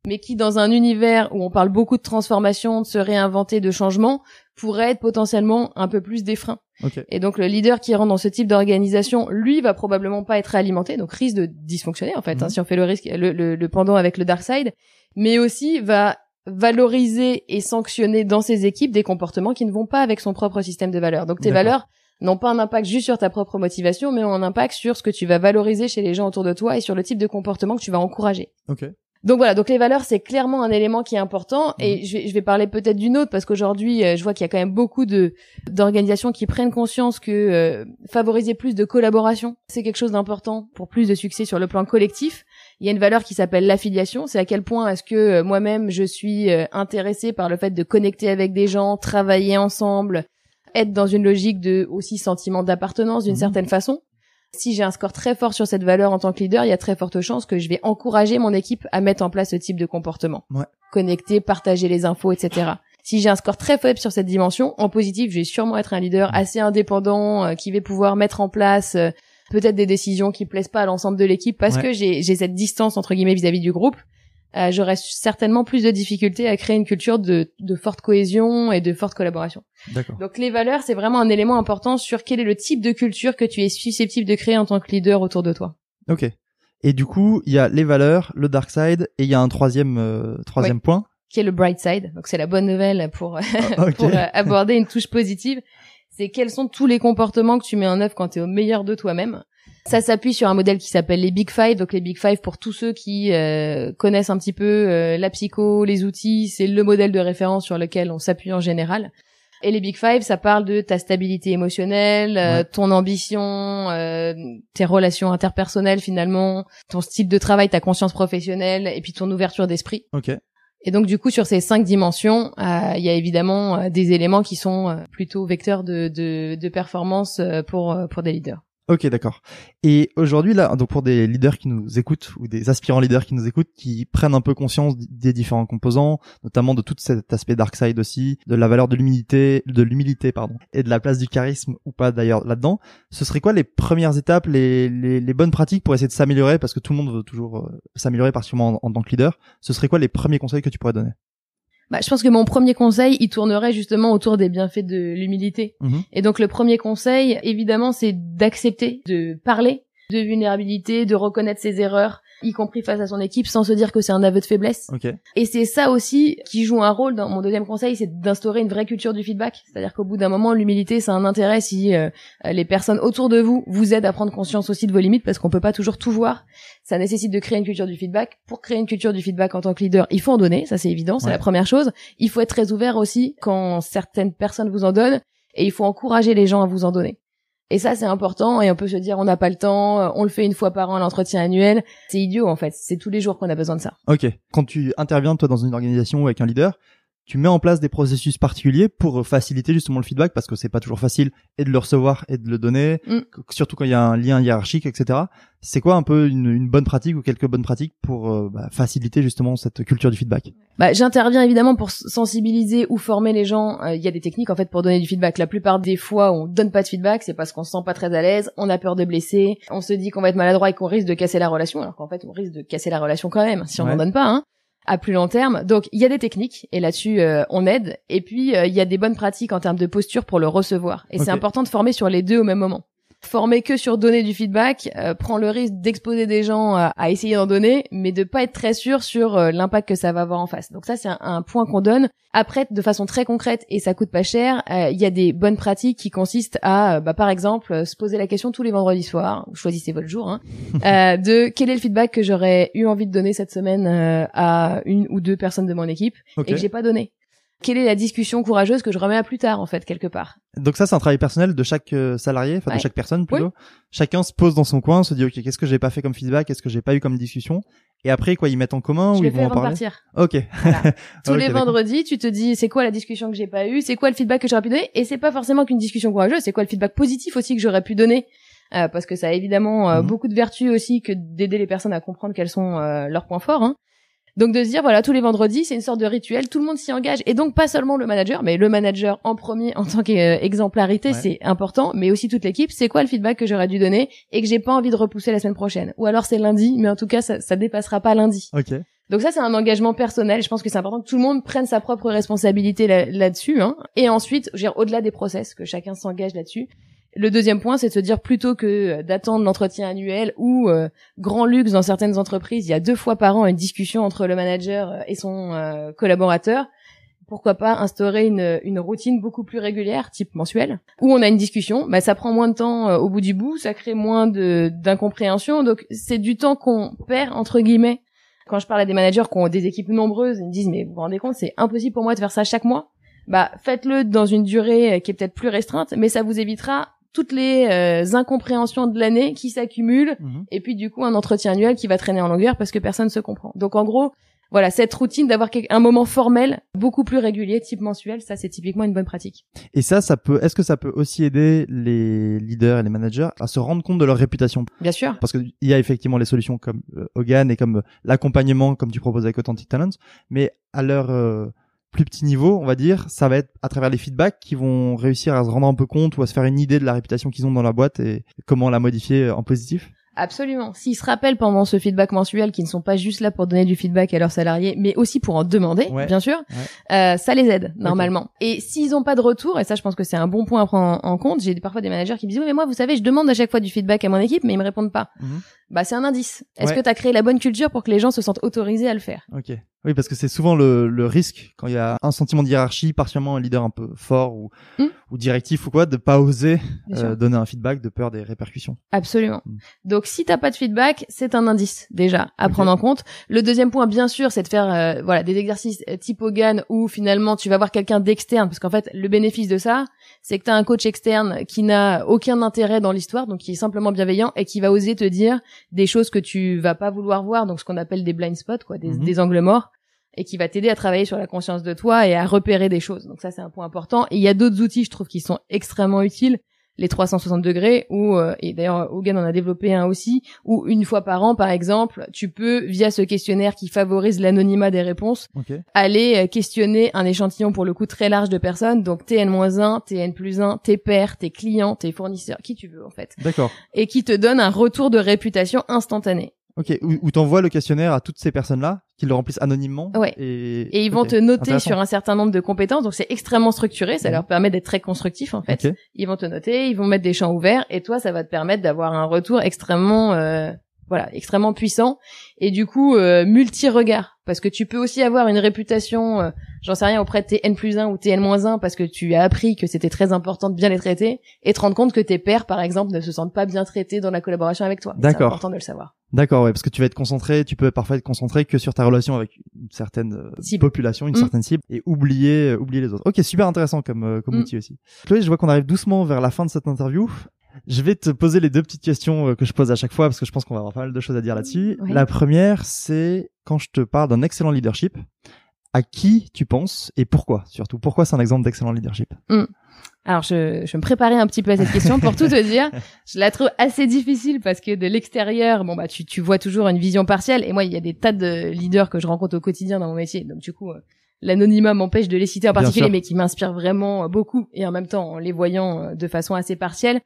Mais qui, dans un univers où on parle beaucoup de transformation, de se réinventer, de changement, pourraient être potentiellement un peu plus des freins. Ok. Et donc le leader qui rentre dans ce type d'organisation, lui, va probablement pas être alimenté, donc risque de dysfonctionner en fait, hein, Mhm. si on fait le risque, le, le- le pendant avec le dark side, mais aussi va valoriser et sanctionner dans ses équipes des comportements qui ne vont pas avec son propre système de valeurs. Donc tes valeurs n'ont pas un impact juste sur ta propre motivation, mais ont un impact sur ce que tu vas valoriser chez les gens autour de toi et sur le type de comportement que tu vas encourager. Ok. Donc voilà, donc les valeurs c'est clairement un élément qui est important et je vais, je vais parler peut-être d'une autre parce qu'aujourd'hui euh, je vois qu'il y a quand même beaucoup de d'organisations qui prennent conscience que euh, favoriser plus de collaboration c'est quelque chose d'important pour plus de succès sur le plan collectif. Il y a une valeur qui s'appelle l'affiliation, c'est à quel point est-ce que euh, moi-même je suis euh, intéressé par le fait de connecter avec des gens, travailler ensemble, être dans une logique de aussi sentiment d'appartenance d'une Mhm. certaine façon si j'ai un score très fort sur cette valeur en tant que leader, il y a très forte chance que je vais encourager mon équipe à mettre en place ce type de comportement. Ouais. Connecter, partager les infos, etc. Si j'ai un score très faible sur cette dimension, en positif, je vais sûrement être un leader assez indépendant euh, qui va pouvoir mettre en place euh, peut-être des décisions qui plaisent pas à l'ensemble de l'équipe parce Ouais. que j'ai j'ai cette distance entre guillemets vis-à-vis du groupe. Euh, J'aurais certainement plus de difficultés à créer une culture de, de forte cohésion et de forte collaboration. Donc les valeurs, c'est vraiment un élément important sur quel est le type de culture que tu es susceptible de créer en tant que leader autour de toi. Ok. Et du coup, il y a les valeurs, le dark side, et il y a un troisième euh, troisième point. Qui est le bright side. Donc c'est la bonne nouvelle pour, Ah, pour euh, aborder une touche positive. C'est quels sont tous les comportements que tu mets en œuvre quand tu es au meilleur de toi-même. Ça s'appuie sur un modèle qui s'appelle les Big Five. Donc les Big Five, pour tous ceux qui euh, connaissent un petit peu euh, la psycho, les outils, c'est le modèle de référence sur lequel on s'appuie en général. Et les Big Five, ça parle de ta stabilité émotionnelle, euh, Ouais. ton ambition, euh, tes relations interpersonnelles finalement, ton style de travail, ta conscience professionnelle, et puis ton ouverture d'esprit. Ok. Et donc du coup sur ces cinq dimensions, euh, il y a évidemment euh, des éléments qui sont euh, plutôt vecteurs de, de, de performance euh, pour pour des leaders. Ok, d'accord. Et aujourd'hui, là, donc pour des leaders qui nous écoutent ou des aspirants leaders qui nous écoutent, qui prennent un peu conscience des différents composants, notamment de tout cet aspect dark side aussi, de la valeur de l'humilité, de l'humilité, pardon, et de la place du charisme ou pas d'ailleurs là-dedans, ce serait quoi les premières étapes, les, bonnes pratiques pour essayer de s'améliorer, parce que tout le monde veut toujours euh, s'améliorer, particulièrement en, en tant que leader. Ce serait quoi les premiers conseils que tu pourrais donner? Bah, je pense que mon premier conseil, il tournerait justement autour des bienfaits de l'humilité. Mhm. Et donc le premier conseil, évidemment, c'est d'accepter de parler de vulnérabilité, de reconnaître ses erreurs, y compris face à son équipe, sans se dire que c'est un aveu de faiblesse. Ok. Et c'est ça aussi qui joue un rôle dans mon deuxième conseil, c'est d'instaurer une vraie culture du feedback. C'est-à-dire qu'au bout d'un moment, l'humilité, c'est un intérêt si euh, les personnes autour de vous vous aident à prendre conscience aussi de vos limites, parce qu'on peut pas toujours tout voir. Ça nécessite de créer une culture du feedback. Pour créer une culture du feedback en tant que leader, il faut en donner, ça c'est évident, c'est Ouais. la première chose. Il faut être très ouvert aussi quand certaines personnes vous en donnent, et il faut encourager les gens à vous en donner. Et ça, c'est important, et on peut se dire, on n'a pas le temps, euh, on le fait une fois par an, l'entretien annuel. C'est idiot, en fait. C'est tous les jours qu'on a besoin de ça. Ok. Quand tu interviens toi dans une organisation ou avec un leader, tu mets en place des processus particuliers pour euh, faciliter justement le feedback parce que c'est pas toujours facile et de le recevoir et de le donner, Mm. surtout quand il y a un lien hiérarchique, etc. C'est quoi un peu une, une bonne pratique ou quelques bonnes pratiques pour euh, bah, faciliter justement cette culture du feedback? Bah, j'interviens évidemment pour sensibiliser ou former les gens. Euh, Il y a des techniques en fait pour donner du feedback. La plupart des fois, on donne pas de feedback, c'est parce qu'on se sent pas très à l'aise, on a peur de blesser, on se dit qu'on va être maladroit et qu'on risque de casser la relation, alors qu'en fait, on risque de casser la relation quand même si on Ouais. n'en donne pas. Hein à plus long terme. Donc il y a des techniques et là-dessus euh, on aide. Et puis euh, il y a des bonnes pratiques en termes de posture pour le recevoir. Et c'est important de former sur les deux au même moment. Former que sur donner du feedback euh, prend le risque d'exposer des gens à, à essayer d'en donner, mais de pas être très sûr sur euh, l'impact que ça va avoir en face. Donc ça c'est un, un point qu'on donne. Après, de façon très concrète et ça coûte pas cher, euh, il y a des bonnes pratiques qui consistent à, euh, bah, par exemple, euh, se poser la question tous les vendredis soirs, choisissez votre jour, hein, euh, de quel est le feedback que j'aurais eu envie de donner cette semaine euh, à une ou deux personnes de mon équipe et que j'ai pas donné. Quelle est la discussion courageuse que je remets à plus tard en fait quelque part? Donc ça, c'est un travail personnel de chaque euh, salarié, enfin Ouais. de chaque personne plutôt. Chacun se pose dans son coin, se dit ok, qu'est-ce que j'ai pas fait comme feedback, qu'est-ce que j'ai pas eu comme discussion, et après quoi, ils mettent en commun Je ou ils vont en de parler? partir. Ok. Voilà. Tous les vendredis, tu te dis c'est quoi la discussion que j'ai pas eue, c'est quoi le feedback que j'aurais pu donner, et c'est pas forcément qu'une discussion courageuse, c'est quoi le feedback positif aussi que j'aurais pu donner, Euh, parce que ça a évidemment euh, Mhm. beaucoup de vertus aussi que d'aider les personnes à comprendre quels sont euh, leurs points forts. Hein. Donc de se dire voilà tous les vendredis c'est une sorte de rituel, tout le monde s'y engage et donc pas seulement le manager, mais le manager en premier en tant qu'exemplarité Ouais. c'est important, mais aussi toute l'équipe. C'est quoi le feedback que j'aurais dû donner et que j'ai pas envie de repousser la semaine prochaine, ou alors c'est lundi, mais en tout cas ça, ça dépassera pas lundi. Ok. Donc ça, c'est un engagement personnel. Je pense que c'est important que tout le monde prenne sa propre responsabilité là- là-dessus. hein. Et ensuite, au-delà des process, que chacun s'engage là-dessus. Le deuxième point, c'est de se dire plutôt que d'attendre l'entretien annuel ou euh, grand luxe dans certaines entreprises, il y a deux fois par an une discussion entre le manager euh, et son euh, collaborateur. Pourquoi pas instaurer une, une routine beaucoup plus régulière, type mensuelle, où on a une discussion. Bah, ça prend moins de temps euh, au bout du bout, ça crée moins d'incompréhension. Donc c'est du temps qu'on perd entre guillemets quand je parle à des managers qui ont des équipes nombreuses, ils me disent mais vous vous rendez compte, c'est impossible pour moi de faire ça chaque mois. Bah faites-le dans une durée euh, qui est peut-être plus restreinte, mais ça vous évitera toutes les euh, incompréhensions de l'année qui s'accumulent Mhm. et puis du coup un entretien annuel qui va traîner en longueur parce que personne se comprend. Donc en gros, voilà, cette routine d'avoir un moment formel beaucoup plus régulier, type mensuel, ça c'est typiquement une bonne pratique. Et ça, ça peut. Est-ce que ça peut aussi aider les leaders et les managers à se rendre compte de leur réputation? Bien sûr. Parce qu'il y a effectivement les solutions comme euh, Hogan et comme euh, l'accompagnement, comme tu proposes avec Authentic Talents, mais à leur euh, plus petit niveau, on va dire, ça va être à travers les feedbacks qu'ils vont réussir à se rendre un peu compte ou à se faire une idée de la réputation qu'ils ont dans la boîte et comment la modifier en positif. Absolument. S'ils se rappellent pendant ce feedback mensuel qu'ils ne sont pas juste là pour donner du feedback à leurs salariés, mais aussi pour en demander, Ouais. bien sûr, euh, ça les aide normalement. Et s'ils n'ont pas de retour, et ça je pense que c'est un bon point à prendre en compte, j'ai parfois des managers qui me disent oui mais moi vous savez je demande à chaque fois du feedback à mon équipe mais ils me répondent pas. Mhm. Bah c'est un indice. Est-ce Ouais. que tu as créé la bonne culture pour que les gens se sentent autorisés à le faire? Ok. Oui, parce que c'est souvent le, le risque quand il y a un sentiment de hiérarchie, partiellement un leader un peu fort ou, Mm. ou directif ou quoi, de pas oser euh, donner un feedback de peur des répercussions. Absolument. Mm. Donc si t'as pas de feedback, c'est un indice déjà à prendre en compte. Le deuxième point, bien sûr, c'est de faire euh, voilà des exercices euh, type Hogan où finalement tu vas voir quelqu'un d'externe, parce qu'en fait le bénéfice de ça, c'est que t'as un coach externe qui n'a aucun intérêt dans l'histoire, donc qui est simplement bienveillant et qui va oser te dire des choses que tu vas pas vouloir voir, donc ce qu'on appelle des blind spots, quoi, des, Mhm. des angles morts et qui va t'aider à travailler sur la conscience de toi et à repérer des choses. Donc ça, c'est un point important. Et il y a d'autres outils, je trouve, qui sont extrêmement utiles. Les 360 degrés, ou euh, et d'ailleurs Hogan en a développé un aussi, où une fois par an, par exemple, tu peux, via ce questionnaire qui favorise l'anonymat des réponses, aller euh, questionner un échantillon pour le coup très large de personnes, donc TN-1, TN+1, tes pairs, tes clients, tes fournisseurs, qui tu veux en fait, D'accord. et qui te donne un retour de réputation instantané. Ok. Où, où t'envoies le questionnaire à toutes ces personnes-là, qui le remplissent anonymement. Ouais. Et, Et ils vont te noter sur un certain nombre de compétences, donc c'est extrêmement structuré, ça Mhm. leur permet d'être très constructif en fait. Ils vont te noter, ils vont mettre des champs ouverts, et toi, ça va te permettre d'avoir un retour extrêmement, euh, voilà, extrêmement puissant, et du coup euh, multi-regard, parce que tu peux aussi avoir une réputation, euh, j'en sais rien, auprès de tes N plus 1 ou tes N-1, parce que tu as appris que c'était très important de bien les traiter, et te rendre compte que tes pairs, par exemple, ne se sentent pas bien traités dans la collaboration avec toi. Et C'est D'accord. important de le savoir. D'accord, ouais, parce que tu vas être concentré, tu peux parfois être concentré que sur ta relation avec une certaine euh, Cible. population, une Mm. certaine cible, et oublier, euh, oublier les autres. Ok, super intéressant comme, euh, comme Mm. outil aussi. Chloé, je vois qu'on arrive doucement vers la fin de cette interview. Je vais te poser les deux petites questions euh, que je pose à chaque fois parce que je pense qu'on va avoir pas mal de choses à dire là-dessus. Ouais. La première, c'est quand je te parle d'un excellent leadership, à qui tu penses et pourquoi surtout? Pourquoi c'est un exemple d'excellent leadership? Alors, je, je me préparais un petit peu à cette question pour tout te dire. Je la trouve assez difficile parce que de l'extérieur, bon bah tu, tu vois toujours une vision partielle. Et moi, il y a des tas de leaders que je rencontre au quotidien dans mon métier. Donc du coup, euh, l'anonymat m'empêche de les citer en particulier, mais qui m'inspirent vraiment beaucoup et en même temps en les voyant euh, de façon assez partielle.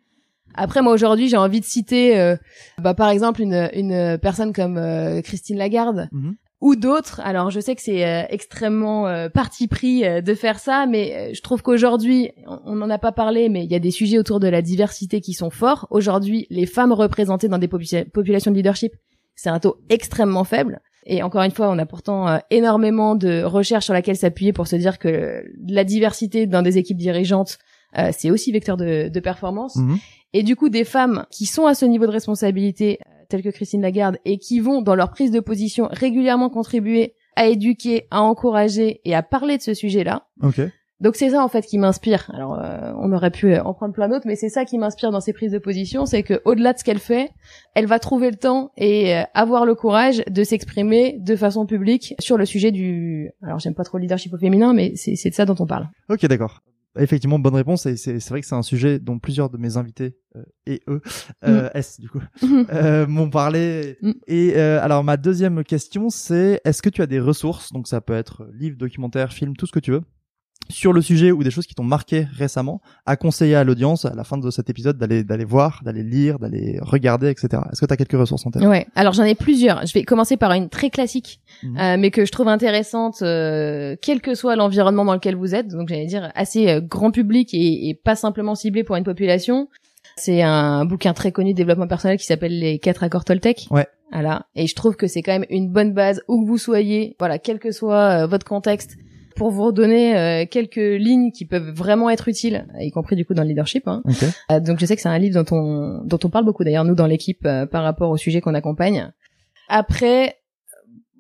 Après, moi aujourd'hui, j'ai envie de citer, euh, bah, par exemple, une, une personne comme euh, Christine Lagarde, Mhm. ou d'autres. Alors je sais que c'est euh, extrêmement euh, parti pris euh, de faire ça, mais je trouve qu'aujourd'hui, on n'en a pas parlé, mais il y a des sujets autour de la diversité qui sont forts. Aujourd'hui, les femmes représentées dans des popula- populations de leadership, c'est un taux extrêmement faible. Et encore une fois, on a pourtant euh, énormément de recherches sur laquelle s'appuyer pour se dire que la diversité dans des équipes dirigeantes, euh, c'est aussi vecteur de, de performance. Mhm. Et du coup, des femmes qui sont à ce niveau de responsabilité, euh, telles que Christine Lagarde, et qui vont, dans leur prise de position, régulièrement contribuer à éduquer, à encourager et à parler de ce sujet-là. Ok. Donc c'est ça en fait qui m'inspire. Alors euh, on aurait pu en prendre plein d'autres, mais c'est ça qui m'inspire dans ces prises de position, c'est que au-delà de ce qu'elle fait, elle va trouver le temps et euh, avoir le courage de s'exprimer de façon publique sur le sujet du. Alors j'aime pas trop le leadership au féminin, mais c'est de ça dont on parle. Ok, d'accord. Effectivement, bonne réponse. Et c'est vrai que c'est un sujet dont plusieurs de mes invités euh, et eux, euh, S du coup, euh, m'ont parlé. Mm. Et euh, alors ma deuxième question, c'est est-ce que tu as des ressources? Donc ça peut être livre, documentaire, film, tout ce que tu veux sur le sujet ou des choses qui t'ont marqué récemment à conseiller à l'audience à la fin de cet épisode d'aller d'aller voir, d'aller lire, d'aller regarder, etc. Est-ce que tu as quelques ressources en tête? Ouais. Alors j'en ai plusieurs. Je vais commencer par une très classique, Mhm. euh, mais que je trouve intéressante, euh, quel que soit l'environnement dans lequel vous êtes. Donc j'allais dire assez euh, grand public et, et pas simplement ciblé pour une population. C'est un bouquin très connu de développement personnel qui s'appelle les quatre accords Toltec. Ouais. Voilà. Et je trouve que c'est quand même une bonne base où que vous soyez, voilà, quel que soit euh, votre contexte, pour vous redonner euh, quelques lignes qui peuvent vraiment être utiles, y compris du coup dans le leadership. Hein. Euh, donc je sais que c'est un livre dont on dont on parle beaucoup d'ailleurs nous dans l'équipe euh, par rapport au sujet qu'on accompagne. Après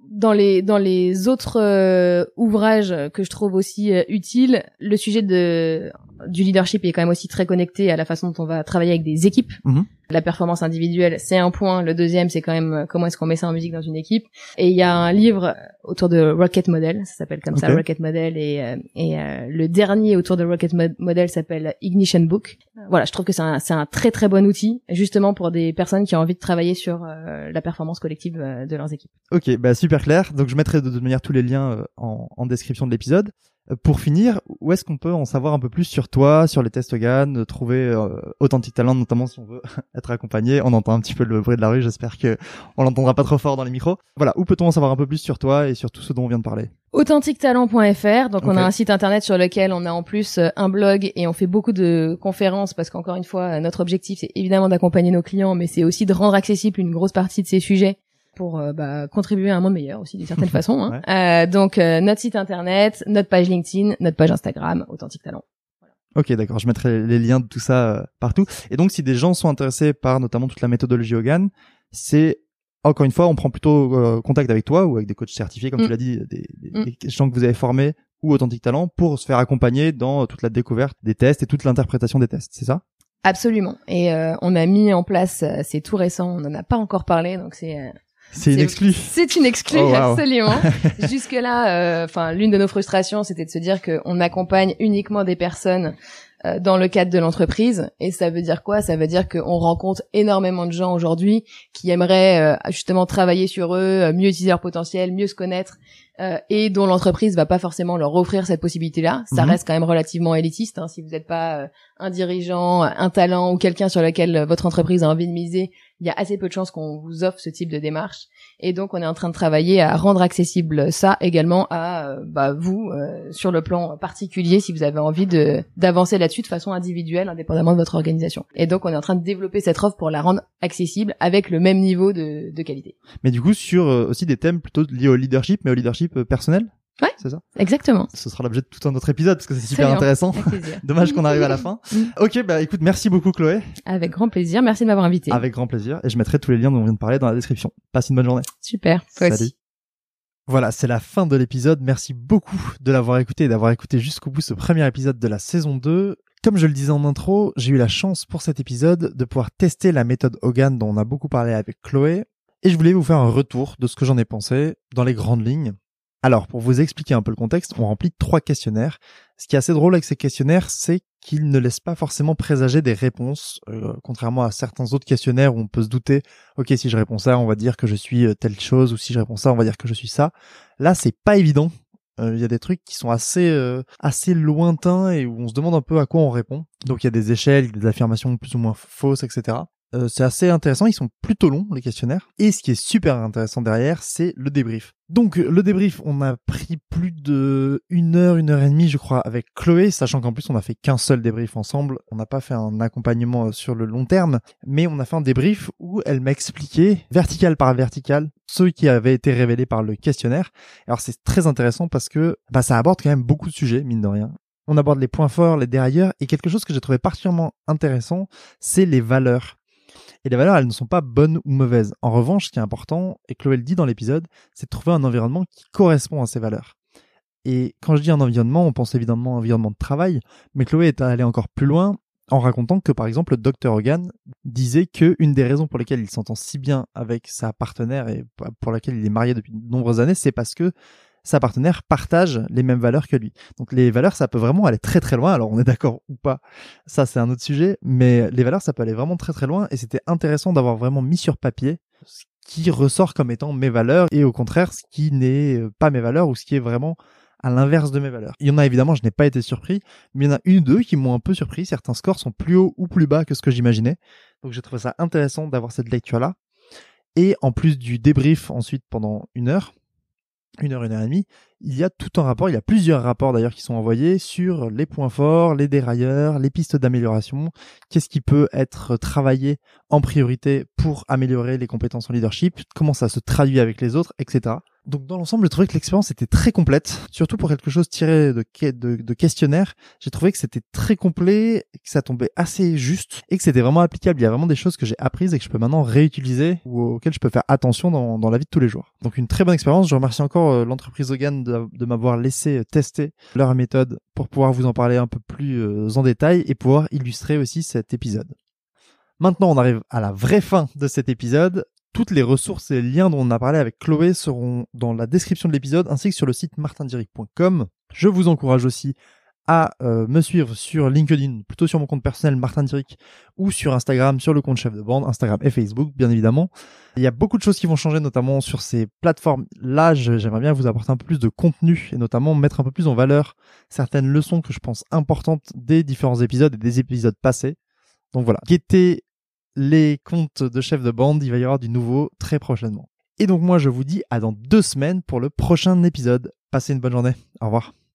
dans les dans les autres euh, ouvrages que je trouve aussi euh, utiles, le sujet de du leadership est quand même aussi très connecté à la façon dont on va travailler avec des équipes. Mhm. La performance individuelle, c'est un point. Le deuxième, c'est quand même euh, comment est-ce qu'on met ça en musique dans une équipe. Et il y a un livre autour de Rocket Model, ça s'appelle comme ça. Rocket Model. Et, euh, et euh, le dernier autour de Rocket Mo- Model s'appelle Ignition Book. Voilà, je trouve que c'est un, un très très bon outil, justement pour des personnes qui ont envie de travailler sur euh, la performance collective euh, de leurs équipes. Ok, bah super clair. Donc je mettrai de toute manière tous les liens euh, en, en description de l'épisode. Pour finir, où est-ce qu'on peut en savoir un peu plus sur toi, sur les tests GAN, euh, trouver euh, Authentic Talent, notamment si on veut être accompagné? On entend un petit peu le bruit de la rue, j'espère que on l'entendra pas trop fort dans les micros. Voilà, où peut-on en savoir un peu plus sur toi et sur tout ce dont on vient de parler? AuthenticTalent.fr, donc on a un site internet sur lequel on a en plus euh, un blog et on fait beaucoup de conférences parce qu'encore une fois, euh, notre objectif c'est évidemment d'accompagner nos clients, mais c'est aussi de rendre accessible une grosse partie de ces sujets pour euh, bah, contribuer à un monde meilleur aussi d'une certaine façon. Hein. Euh, donc euh, notre site internet, notre page LinkedIn, notre page Instagram, Authentic Talent. Ok, d'accord. Je mettrai les liens de tout ça euh, partout. Et donc, si des gens sont intéressés par notamment toute la méthodologie Hogan, c'est encore une fois, on prend plutôt euh, contact avec toi ou avec des coachs certifiés, comme Mm. tu l'as dit, des, des- Mm. des gens que vous avez formés ou Authentic Talent pour se faire accompagner dans toute la découverte des tests et toute l'interprétation des tests. C'est ça? Absolument. Et euh, on a mis en place, c'est tout récent, on n'en a pas encore parlé, donc c'est C'est une exclue. C'est une exclue, Oh, wow. absolument. Jusque là, enfin, l'une de nos frustrations, c'était de se dire qu'on accompagne uniquement des personnes euh, dans le cadre de l'entreprise. Et ça veut dire quoi? Ça veut dire qu'on rencontre énormément de gens aujourd'hui qui aimeraient euh, justement travailler sur eux, euh, mieux utiliser leur potentiel, mieux se connaître, euh, et dont l'entreprise va pas forcément leur offrir cette possibilité-là. Ça Mhm. reste quand même relativement élitiste. hein. si vous n'êtes pas euh, un dirigeant, un talent ou quelqu'un sur lequel euh, votre entreprise a envie de miser, il y a assez peu de chances qu'on vous offre ce type de démarche. Et donc, on est en train de travailler à rendre accessible ça également à euh, bah, vous euh, sur le plan particulier, si vous avez envie de d'avancer là-dessus de façon individuelle, indépendamment de votre organisation. Et donc, on est en train de développer cette offre pour la rendre accessible avec le même niveau de, de qualité. Mais du coup, sur euh, aussi des thèmes plutôt liés au leadership, mais au leadership euh, personnel? Ouais. C'est ça. Exactement. Ce sera l'objet de tout un autre épisode parce que c'est super bien. intéressant. Dommage qu'on arrive à la fin. Mm. Ok, bah écoute, merci beaucoup Chloé. Avec grand plaisir. Merci de m'avoir invité. Avec grand plaisir. Et je mettrai tous les liens dont on vient de parler dans la description. Passe une bonne journée. Super. Toi Salut. aussi. Voilà, c'est la fin de l'épisode. Merci beaucoup de l'avoir écouté et d'avoir écouté jusqu'au bout ce premier épisode de la saison 2. Comme je le disais en intro, j'ai eu la chance pour cet épisode de pouvoir tester la méthode Hogan dont on a beaucoup parlé avec Chloé. Et je voulais vous faire un retour de ce que j'en ai pensé dans les grandes lignes. Alors, pour vous expliquer un peu le contexte, on remplit trois questionnaires. Ce qui est assez drôle avec ces questionnaires, c'est qu'ils ne laissent pas forcément présager des réponses, euh, contrairement à certains autres questionnaires où on peut se douter, ok, si je réponds ça, on va dire que je suis euh, telle chose, ou si je réponds ça, on va dire que je suis ça. Là, c'est pas évident. Euh, Il y a des trucs qui sont assez assez lointains et où on se demande un peu à quoi on répond. Donc il y a des échelles, des affirmations plus ou moins fausses, etc. Euh, c'est assez intéressant, ils sont plutôt longs les questionnaires. Et ce qui est super intéressant derrière, c'est le débrief. Donc le débrief, on a pris plus de une heure, une heure et demie, je crois, avec Chloé, sachant qu'en plus on a fait qu'un seul débrief ensemble. On n'a pas fait un accompagnement euh, sur le long terme, mais on a fait un débrief où elle m'a expliqué, vertical par vertical, ce qui avait été révélé par le questionnaire. Alors c'est très intéressant parce que bah, ça aborde quand même beaucoup de sujets, mine de rien. On aborde les points forts, les dérailleurs, et quelque chose que j'ai trouvé particulièrement intéressant, c'est les valeurs. Et les valeurs, elles ne sont pas bonnes ou mauvaises. En revanche, ce qui est important, et Chloé le dit dans l'épisode, c'est de trouver un environnement qui correspond à ces valeurs. Et quand je dis un environnement, on pense évidemment à un environnement de travail, mais Chloé est allée encore plus loin en racontant que par exemple le Dr Hogan disait que une des raisons pour lesquelles il s'entend si bien avec sa partenaire et pour laquelle il est marié depuis de nombreuses années, c'est parce que sa partenaire partage les mêmes valeurs que lui. Donc les valeurs, ça peut vraiment aller très très loin. Alors on est d'accord ou pas, ça c'est un autre sujet, mais les valeurs, ça peut aller vraiment très très loin. Et c'était intéressant d'avoir vraiment mis sur papier ce qui ressort comme étant mes valeurs et au contraire ce qui n'est pas mes valeurs ou ce qui est vraiment à l'inverse de mes valeurs. Il y en a évidemment, je n'ai pas été surpris, mais il y en a une ou deux qui m'ont un peu surpris. Certains scores sont plus hauts ou plus bas que ce que j'imaginais. Donc j'ai trouvé ça intéressant d'avoir cette lecture-là. Et en plus du débrief ensuite pendant une heure, une heure, une heure et demie, il y a tout un rapport, il y a plusieurs rapports d'ailleurs qui sont envoyés sur les points forts, les dérailleurs, les pistes d'amélioration, qu'est-ce qui peut être travaillé en priorité pour améliorer les compétences en leadership, comment ça se traduit avec les autres, etc. Donc dans l'ensemble, je trouvais que l'expérience était très complète, surtout pour quelque chose tiré de, de, de questionnaire. J'ai trouvé que c'était très complet, que ça tombait assez juste et que c'était vraiment applicable. Il y a vraiment des choses que j'ai apprises et que je peux maintenant réutiliser ou auxquelles je peux faire attention dans, la vie de tous les jours. Donc une très bonne expérience. Je remercie encore euh, l'entreprise Hogan de, m'avoir laissé tester leur méthode pour pouvoir vous en parler un peu plus euh, en détail et pouvoir illustrer aussi cet épisode. Maintenant, on arrive à la vraie fin de cet épisode. Toutes les ressources et liens dont on a parlé avec Chloé seront dans la description de l'épisode ainsi que sur le site martindiric.com. Je vous encourage aussi à euh, me suivre sur LinkedIn, plutôt sur mon compte personnel Martin Diric, ou sur Instagram, sur le compte chef de bande, Instagram et Facebook, bien évidemment. Il y a beaucoup de choses qui vont changer, notamment sur ces plateformes. Là, j'aimerais bien vous apporter un peu plus de contenu et notamment mettre un peu plus en valeur certaines leçons que je pense importantes des différents épisodes et des épisodes passés. Donc voilà, les comptes de chef de bande, il va y avoir du nouveau très prochainement. Et donc moi, je vous dis à dans deux semaines pour le prochain épisode. Passez une bonne journée. Au revoir.